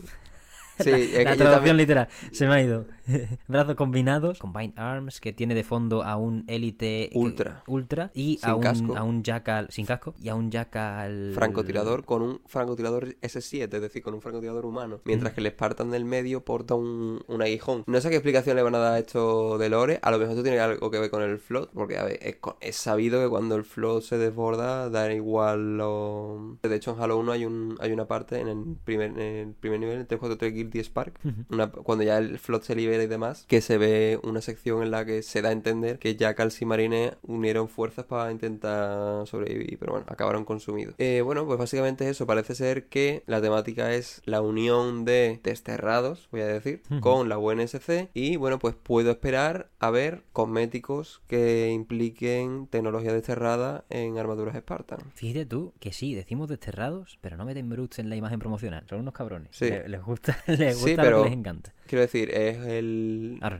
Sí, (laughs) la, traducción literal se me ha ido. (laughs) Brazos combinados, Combined Arms, que tiene de fondo a un Elite Ultra, ultra y a un, a un Jackal sin casco y a un Jackal francotirador con un francotirador S7, es decir, con un francotirador humano, mientras que el Spartan del medio porta un, un aguijón. No sé qué explicación le van a dar a esto de Lore, a lo mejor esto tiene algo que ver con el float, porque a ver, es, sabido que cuando el float se desborda da igual lo... De hecho en Halo 1 hay un hay una parte en el primer, en el primer nivel, en 343 Spark, cuando ya el flot se libera y demás, que se ve una sección en la que se da a entender que ya y Marine unieron fuerzas para intentar sobrevivir, pero bueno, acabaron consumidos. Eh, bueno, pues básicamente eso, parece ser que la temática es la unión de desterrados, voy a decir, con la UNSC y bueno, pues puedo esperar a ver cosméticos que impliquen tecnología desterrada en armaduras Spartan. Fíjate tú que sí, decimos desterrados, pero no meten brutes en la imagen promocional, son unos cabrones. Sí. les gusta (laughs) sí, pero, les encanta. Quiero decir, es el.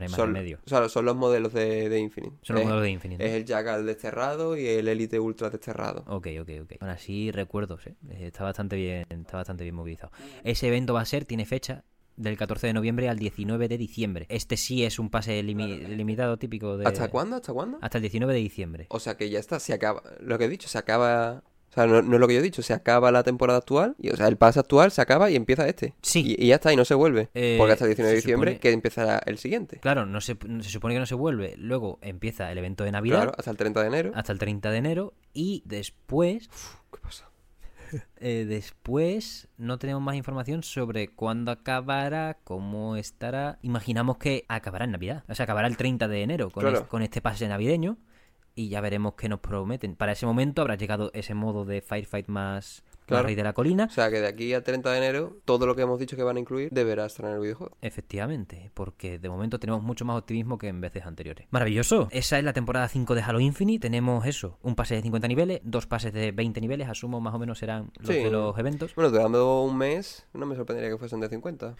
Son, medio. O sea, son los modelos de, de Infinite. Son los modelos de Infinite. Es el Jackal desterrado y el Elite Ultra desterrado. Ok, ok, ok. Bueno, así recuerdos, ¿eh? Está bastante bien, está bastante bien movilizado. Ese evento va a ser, tiene fecha, del 14 de noviembre al 19 de diciembre. Este sí es un pase limitado típico de... ¿Hasta cuándo? ¿Hasta cuándo? Hasta el 19 de diciembre. O sea que ya está, se acaba... Lo que he dicho, se acaba o sea, no, es lo que yo he dicho, se acaba la temporada actual, y, o sea, el pase actual se acaba y empieza este. Sí. Y, ya está, y no se vuelve. Eh, porque hasta el 19 de diciembre que empezará el siguiente. Claro, no se, se supone que no se vuelve. Luego empieza el evento de Navidad. Claro, hasta el 30 de enero. Hasta el 30 de enero. Y después... ¿Qué pasa? (laughs) Eh, después no tenemos más información sobre cuándo acabará, cómo estará. Imaginamos que acabará en Navidad. O sea, acabará el 30 de enero con, con este pase navideño y ya veremos qué nos prometen. Para ese momento habrá llegado ese modo de Firefight más claro. Rey de la Colina. O sea que de aquí al 30 de enero, todo lo que hemos dicho que van a incluir deberá estar en el videojuego. Efectivamente, porque de momento tenemos mucho más optimismo que en veces anteriores. Maravilloso. Esa es la temporada 5 de Halo Infinite. Tenemos eso, un pase de 50 niveles, dos pases de 20 niveles, asumo más o menos serán los de los eventos. Bueno, dando un mes, no me sorprendería que fuesen de 50.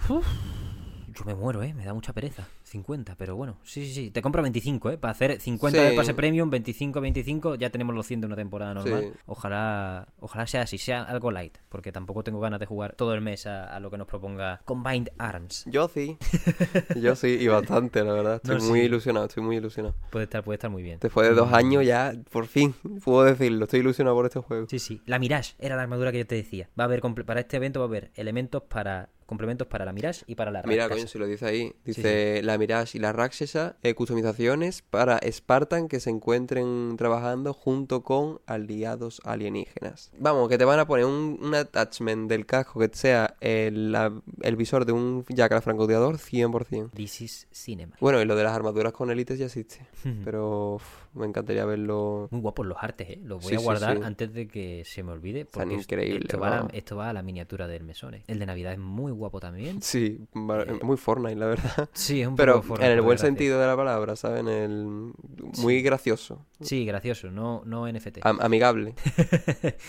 Yo me muero, ¿eh? Me da mucha pereza. 50, pero bueno. Sí, sí, sí. Te compro 25, ¿eh? Para hacer 50 de pase premium, 25, 25, ya tenemos los 100 de una temporada normal. Ojalá ojalá sea así, sea algo light, porque tampoco tengo ganas de jugar todo el mes a, lo que nos proponga Combined Arms. Yo sí. (laughs) Yo sí, y bastante, la verdad. Estoy muy ilusionado, estoy muy ilusionado. Puede estar, puede estar muy bien. Después de dos años ya, por fin, puedo decirlo. Estoy ilusionado por este juego. Sí, sí. La Mirage era la armadura que yo te decía. Va a haber, para este evento va a haber elementos para complementos para la Mirage y para la Rakshasa. Mira, coño, si lo dice ahí. Dice la Mirage y la Rakshasa, eh, customizaciones para Spartan que se encuentren trabajando junto con aliados alienígenas. Vamos, que te van a poner un, attachment del casco que sea el, el visor de un Jackal francotirador 100%. This is cinema. Bueno, y lo de las armaduras con élites ya existe. (laughs) pero me encantaría verlo. Muy guapos los artes, ¿eh? Los voy a guardar antes de que se me olvide. Esto, va a, esto va a la miniatura del mesón. El de Navidad es muy guapo también. Sí, eh, muy Fortnite, la verdad. (laughs) Sí, es un Pero poco en el buen sentido de la palabra, ¿saben? El... Muy gracioso. Sí, gracioso, no, no NFT. amigable. (laughs)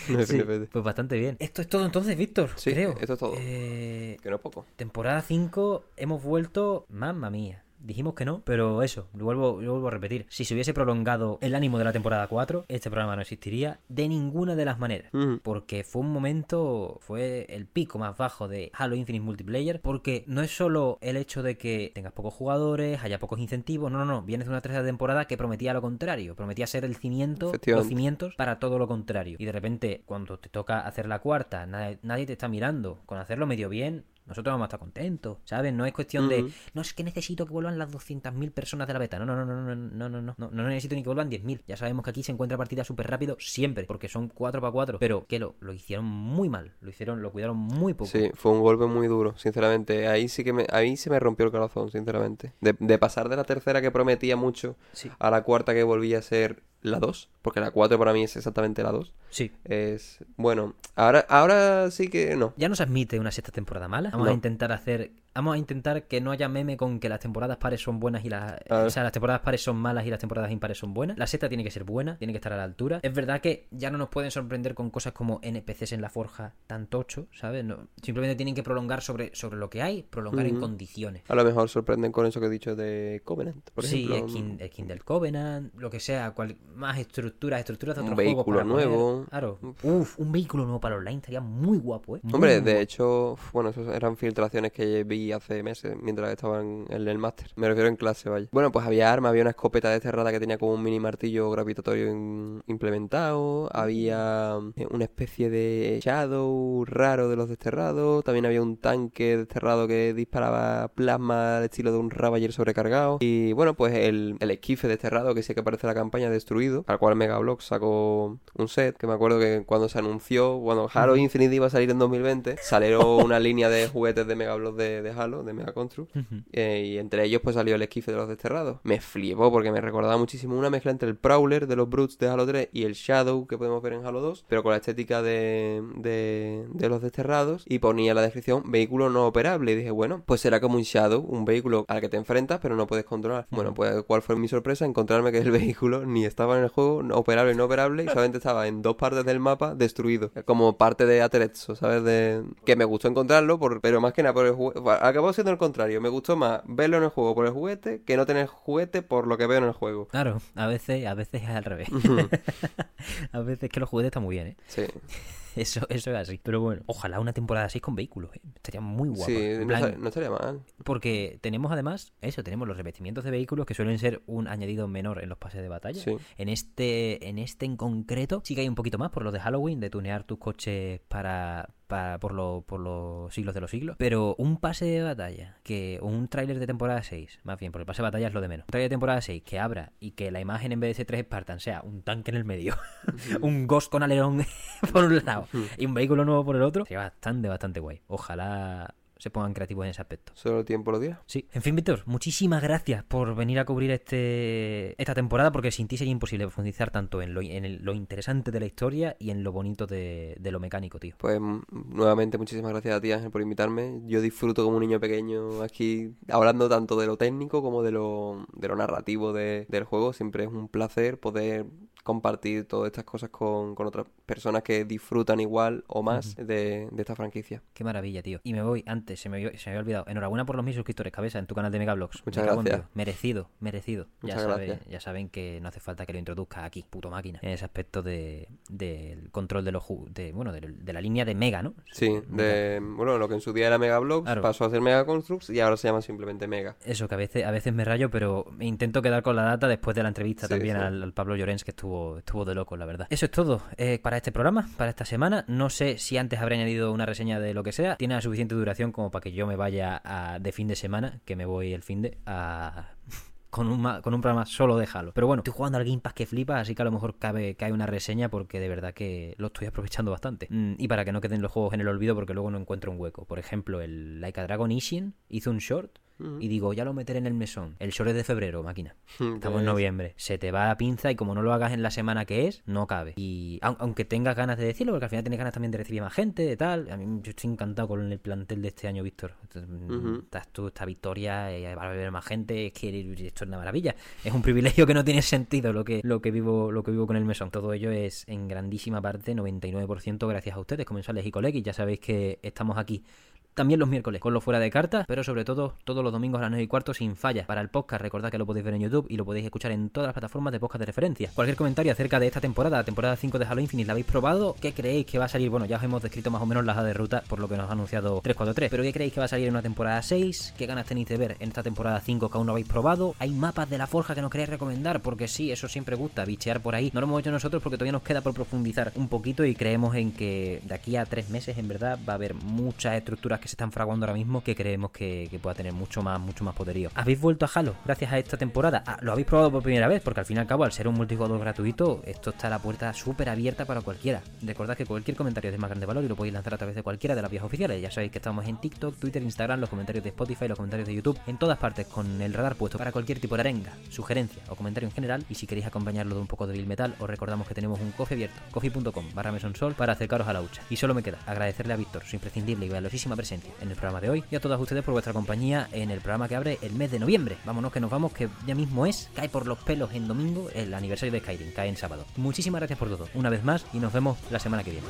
Pues bastante bien. Esto es todo entonces, Víctor, sí, creo. esto es todo. Eh, que no es poco. Temporada 5, hemos vuelto, mamma mía dijimos que no, pero eso, lo vuelvo, lo vuelvo a repetir. Si se hubiese prolongado el ánimo de la temporada 4, este programa no existiría de ninguna de las maneras. Porque fue un momento, fue el pico más bajo de Halo Infinite Multiplayer. Porque no es solo el hecho de que tengas pocos jugadores, haya pocos incentivos. No, no, no. Vienes de una tercera temporada que prometía lo contrario. Prometía ser el cimiento, los cimientos para todo lo contrario. Y de repente, cuando te toca hacer la cuarta, nadie, nadie te está mirando. Con hacerlo medio bien, nosotros vamos a estar contentos, ¿sabes? No es cuestión de, no es que necesito que vuelvan las 200.000 personas de la beta. No, no, no, no, no, no, no, no, no, no necesito ni que vuelvan 10.000. Ya sabemos que aquí se encuentra partida súper rápido siempre, porque son 4 para 4. Pero que lo, lo hicieron muy mal, lo hicieron, lo cuidaron muy poco. Sí, fue un golpe muy duro, sinceramente. Ahí sí que me, ahí se me rompió el corazón, sinceramente. De, de pasar de la tercera que prometía mucho Sí. a la cuarta que volvía a ser la 2, porque la 4 para mí es exactamente la 2. Sí. Es, bueno, ahora, ahora sí que no. Ya no se admite una sexta temporada mala. Vamos a No. intentar hacer. Vamos a intentar que no haya meme con que las temporadas pares son buenas y las. O sea, las temporadas pares son malas y las temporadas impares son buenas. La sexta tiene que ser buena, tiene que estar a la altura. Es verdad que ya no nos pueden sorprender con cosas como NPCs en la forja tan tocho, ¿sabes? No, simplemente tienen que prolongar sobre, sobre lo que hay, prolongar en condiciones. A lo mejor sorprenden con eso que he dicho de Covenant, por sí, ejemplo. skin, skin del Covenant, lo que sea, cual- más estructuras, estructuras de Un otros juegos vehículo para poner. nuevo. Claro. Uf, un vehículo nuevo para online estaría muy guapo, ¿eh? Muy, Hombre, muy de guapo. hecho, bueno, esas eran filtraciones que vi hace meses mientras estaba en, el máster. Me refiero en clase, vaya. Bueno, pues había armas, había una escopeta desterrada que tenía como un mini martillo gravitatorio in- implementado. Había eh, una especie de shadow raro de los desterrados. También había un tanque desterrado que disparaba plasma al estilo de un Ravager sobrecargado. Y bueno, pues el, el esquife desterrado que sí que aparece en la campaña destruido, al cual Megablock sacó un set, que me acuerdo que cuando se anunció, cuando Halo Infinite iba a salir en 2020, salieron una línea de juguetes de Megablock de, de Halo, de Mega Construct, eh, y entre ellos pues salió el esquife de los desterrados. Me flipó porque me recordaba muchísimo una mezcla entre el Prowler de los Brutes de Halo 3 y el Shadow que podemos ver en Halo 2, pero con la estética de, de, de los desterrados y ponía en la descripción vehículo no operable y dije, bueno, pues será como un Shadow, un vehículo al que te enfrentas pero no puedes controlar. Bueno, pues cuál fue mi sorpresa encontrarme que el (laughs) vehículo ni estaba en el juego, no operable, no operable y solamente estaba en dos partes del mapa destruido, como parte de Aterezzo, ¿sabes? De... Que me gustó encontrarlo, por... pero más que nada por el juguete. Acabó siendo el contrario, me gustó más verlo en el juego por el juguete que no tener juguete por lo que veo en el juego. Claro, a veces, a veces es al revés. (laughs) a veces que los juguetes están muy bien, ¿eh? Sí, (laughs) Eso, eso es así. Pero bueno, ojalá una temporada así con vehículos, ¿eh? Estaría muy guapa. sí, no, plan, estaría- no estaría mal. Porque tenemos además, eso, tenemos los revestimientos de vehículos que suelen ser un añadido menor en los pases de batalla. Sí. En este, en este en concreto, sí que hay un poquito más por lo de Halloween, de tunear tus coches para, para por, lo- por los siglos de los siglos. Pero un pase de batalla, que o un tráiler de temporada 6, más bien, porque el pase de batalla es lo de menos. Un tráiler de temporada 6 que abra y que la imagen en vez de ser tres Spartan sea un tanque en el medio, (laughs) un Ghost con alerón (laughs) por un lado y un vehículo nuevo por el otro, sería bastante, bastante guay. Ojalá se pongan creativos en ese aspecto. Solo el tiempo lo dirá. Sí. En fin, Víctor, muchísimas gracias por venir a cubrir este esta temporada porque sin ti sería imposible profundizar tanto en lo, en el- lo interesante de la historia y en lo bonito de, de lo mecánico, tío. Pues mm, nuevamente muchísimas gracias a ti Ángel por invitarme. Yo disfruto como un niño pequeño aquí hablando tanto de lo técnico como de lo, de lo narrativo de- del juego. Siempre es un placer poder compartir todas estas cosas con, con otras personas que disfrutan igual o más de, de esta franquicia. Qué maravilla, tío. Y me voy antes, se me, había- se me había olvidado. Enhorabuena por los mil suscriptores, cabeza, en tu canal de Megablogs. Muchas Me gracias. Merecido, merecido. Muchas ya, sabe- gracias. ya saben que no hace falta que lo introduzca aquí, puto máquina. En ese aspecto de, del control de los de, bueno, de, de la línea de Mega, ¿no? Sí, de, bueno, lo que en su día era Mega Bloks Claro. pasó a ser Mega Constructs y ahora se llama simplemente Mega. Eso, que a veces, a veces me rayo, pero intento quedar con la data después de la entrevista Sí, también sí. Al, al Pablo Llorens, que estuvo, estuvo de loco, la verdad. Eso es todo eh, para este programa, para esta semana. No sé si antes habré añadido una reseña de lo que sea. Tiene la suficiente duración como para que yo me vaya a- de fin de semana, que me voy el fin de, a... (laughs) Con un, con un programa solo de. Pero bueno, estoy jugando al Game Pass que flipa, así que a lo mejor cabe, cae una reseña porque de verdad que lo estoy aprovechando bastante. Mm, y para que no queden los juegos en el olvido porque luego no encuentro un hueco. Por ejemplo, el Like a Dragon Ishin hizo un short Y digo, ya lo meteré en el mesón. El short es de febrero, máquina. (laughs) Estamos en noviembre. Se te va la pinza y como no lo hagas en la semana que es, no cabe. Y au- aunque tengas ganas de decirlo, porque al final tienes ganas también de recibir más gente, de tal. A mí yo estoy encantado con el plantel de este año, Víctor. Mm. Estás tú, esta victoria, eh, va a haber más gente. Es que esto es una maravilla. Es un privilegio que no tiene sentido lo que, lo que vivo, lo que vivo con el mesón. Todo ello es en grandísima parte, 99% gracias a ustedes, comensales y colegas. Ya sabéis que estamos aquí también los miércoles con los fuera de cartas, pero sobre todo todos los domingos a las 9 y cuarto sin falla. Para el podcast, recordad que lo podéis ver en YouTube y lo podéis escuchar en todas las plataformas de podcast de referencia. Cualquier comentario acerca de esta temporada, temporada 5 de Halo Infinite, ¿la habéis probado? ¿Qué creéis que va a salir? Bueno, ya os hemos descrito más o menos la de ruta por lo que nos ha anunciado 343, pero ¿qué creéis que va a salir en una temporada 6? ¿Qué ganas tenéis de ver en esta temporada 5 que aún no habéis probado? ¿Hay mapas de la forja que nos queréis recomendar? Porque sí, eso siempre gusta, bichear por ahí. No lo hemos hecho nosotros porque todavía nos queda por profundizar un poquito y creemos en que de aquí a tres meses en verdad va a haber muchas estructuras que se están fraguando ahora mismo que creemos que, pueda tener mucho más, mucho más poderío. ¿Habéis vuelto a Halo gracias a esta temporada? Ah, ¿Lo habéis probado por primera vez? Porque al fin y al cabo, al ser un multijugador gratuito, esto está la puerta súper abierta para cualquiera. Recordad que cualquier comentario es de más grande valor y lo podéis lanzar a través de cualquiera de las vías oficiales. Ya sabéis que estamos en TikTok, Twitter, Instagram, los comentarios de Spotify, los comentarios de YouTube, en todas partes con el radar puesto para cualquier tipo de arenga, sugerencia o comentario en general. Y si queréis acompañarlo de un poco de Bill Metal, os recordamos que tenemos un coffee abierto, coffee.com barra mesonsol para acercaros a la hucha. Y solo me queda agradecerle a Víctor su imprescindible y valiosísima presencia en el programa de hoy y a todas ustedes por vuestra compañía en el programa que abre el mes de noviembre. Vámonos que nos vamos, que ya mismo es, cae por los pelos en domingo el aniversario de Skyrim, cae en sábado. Muchísimas gracias por todo, una vez más, y nos vemos la semana que viene.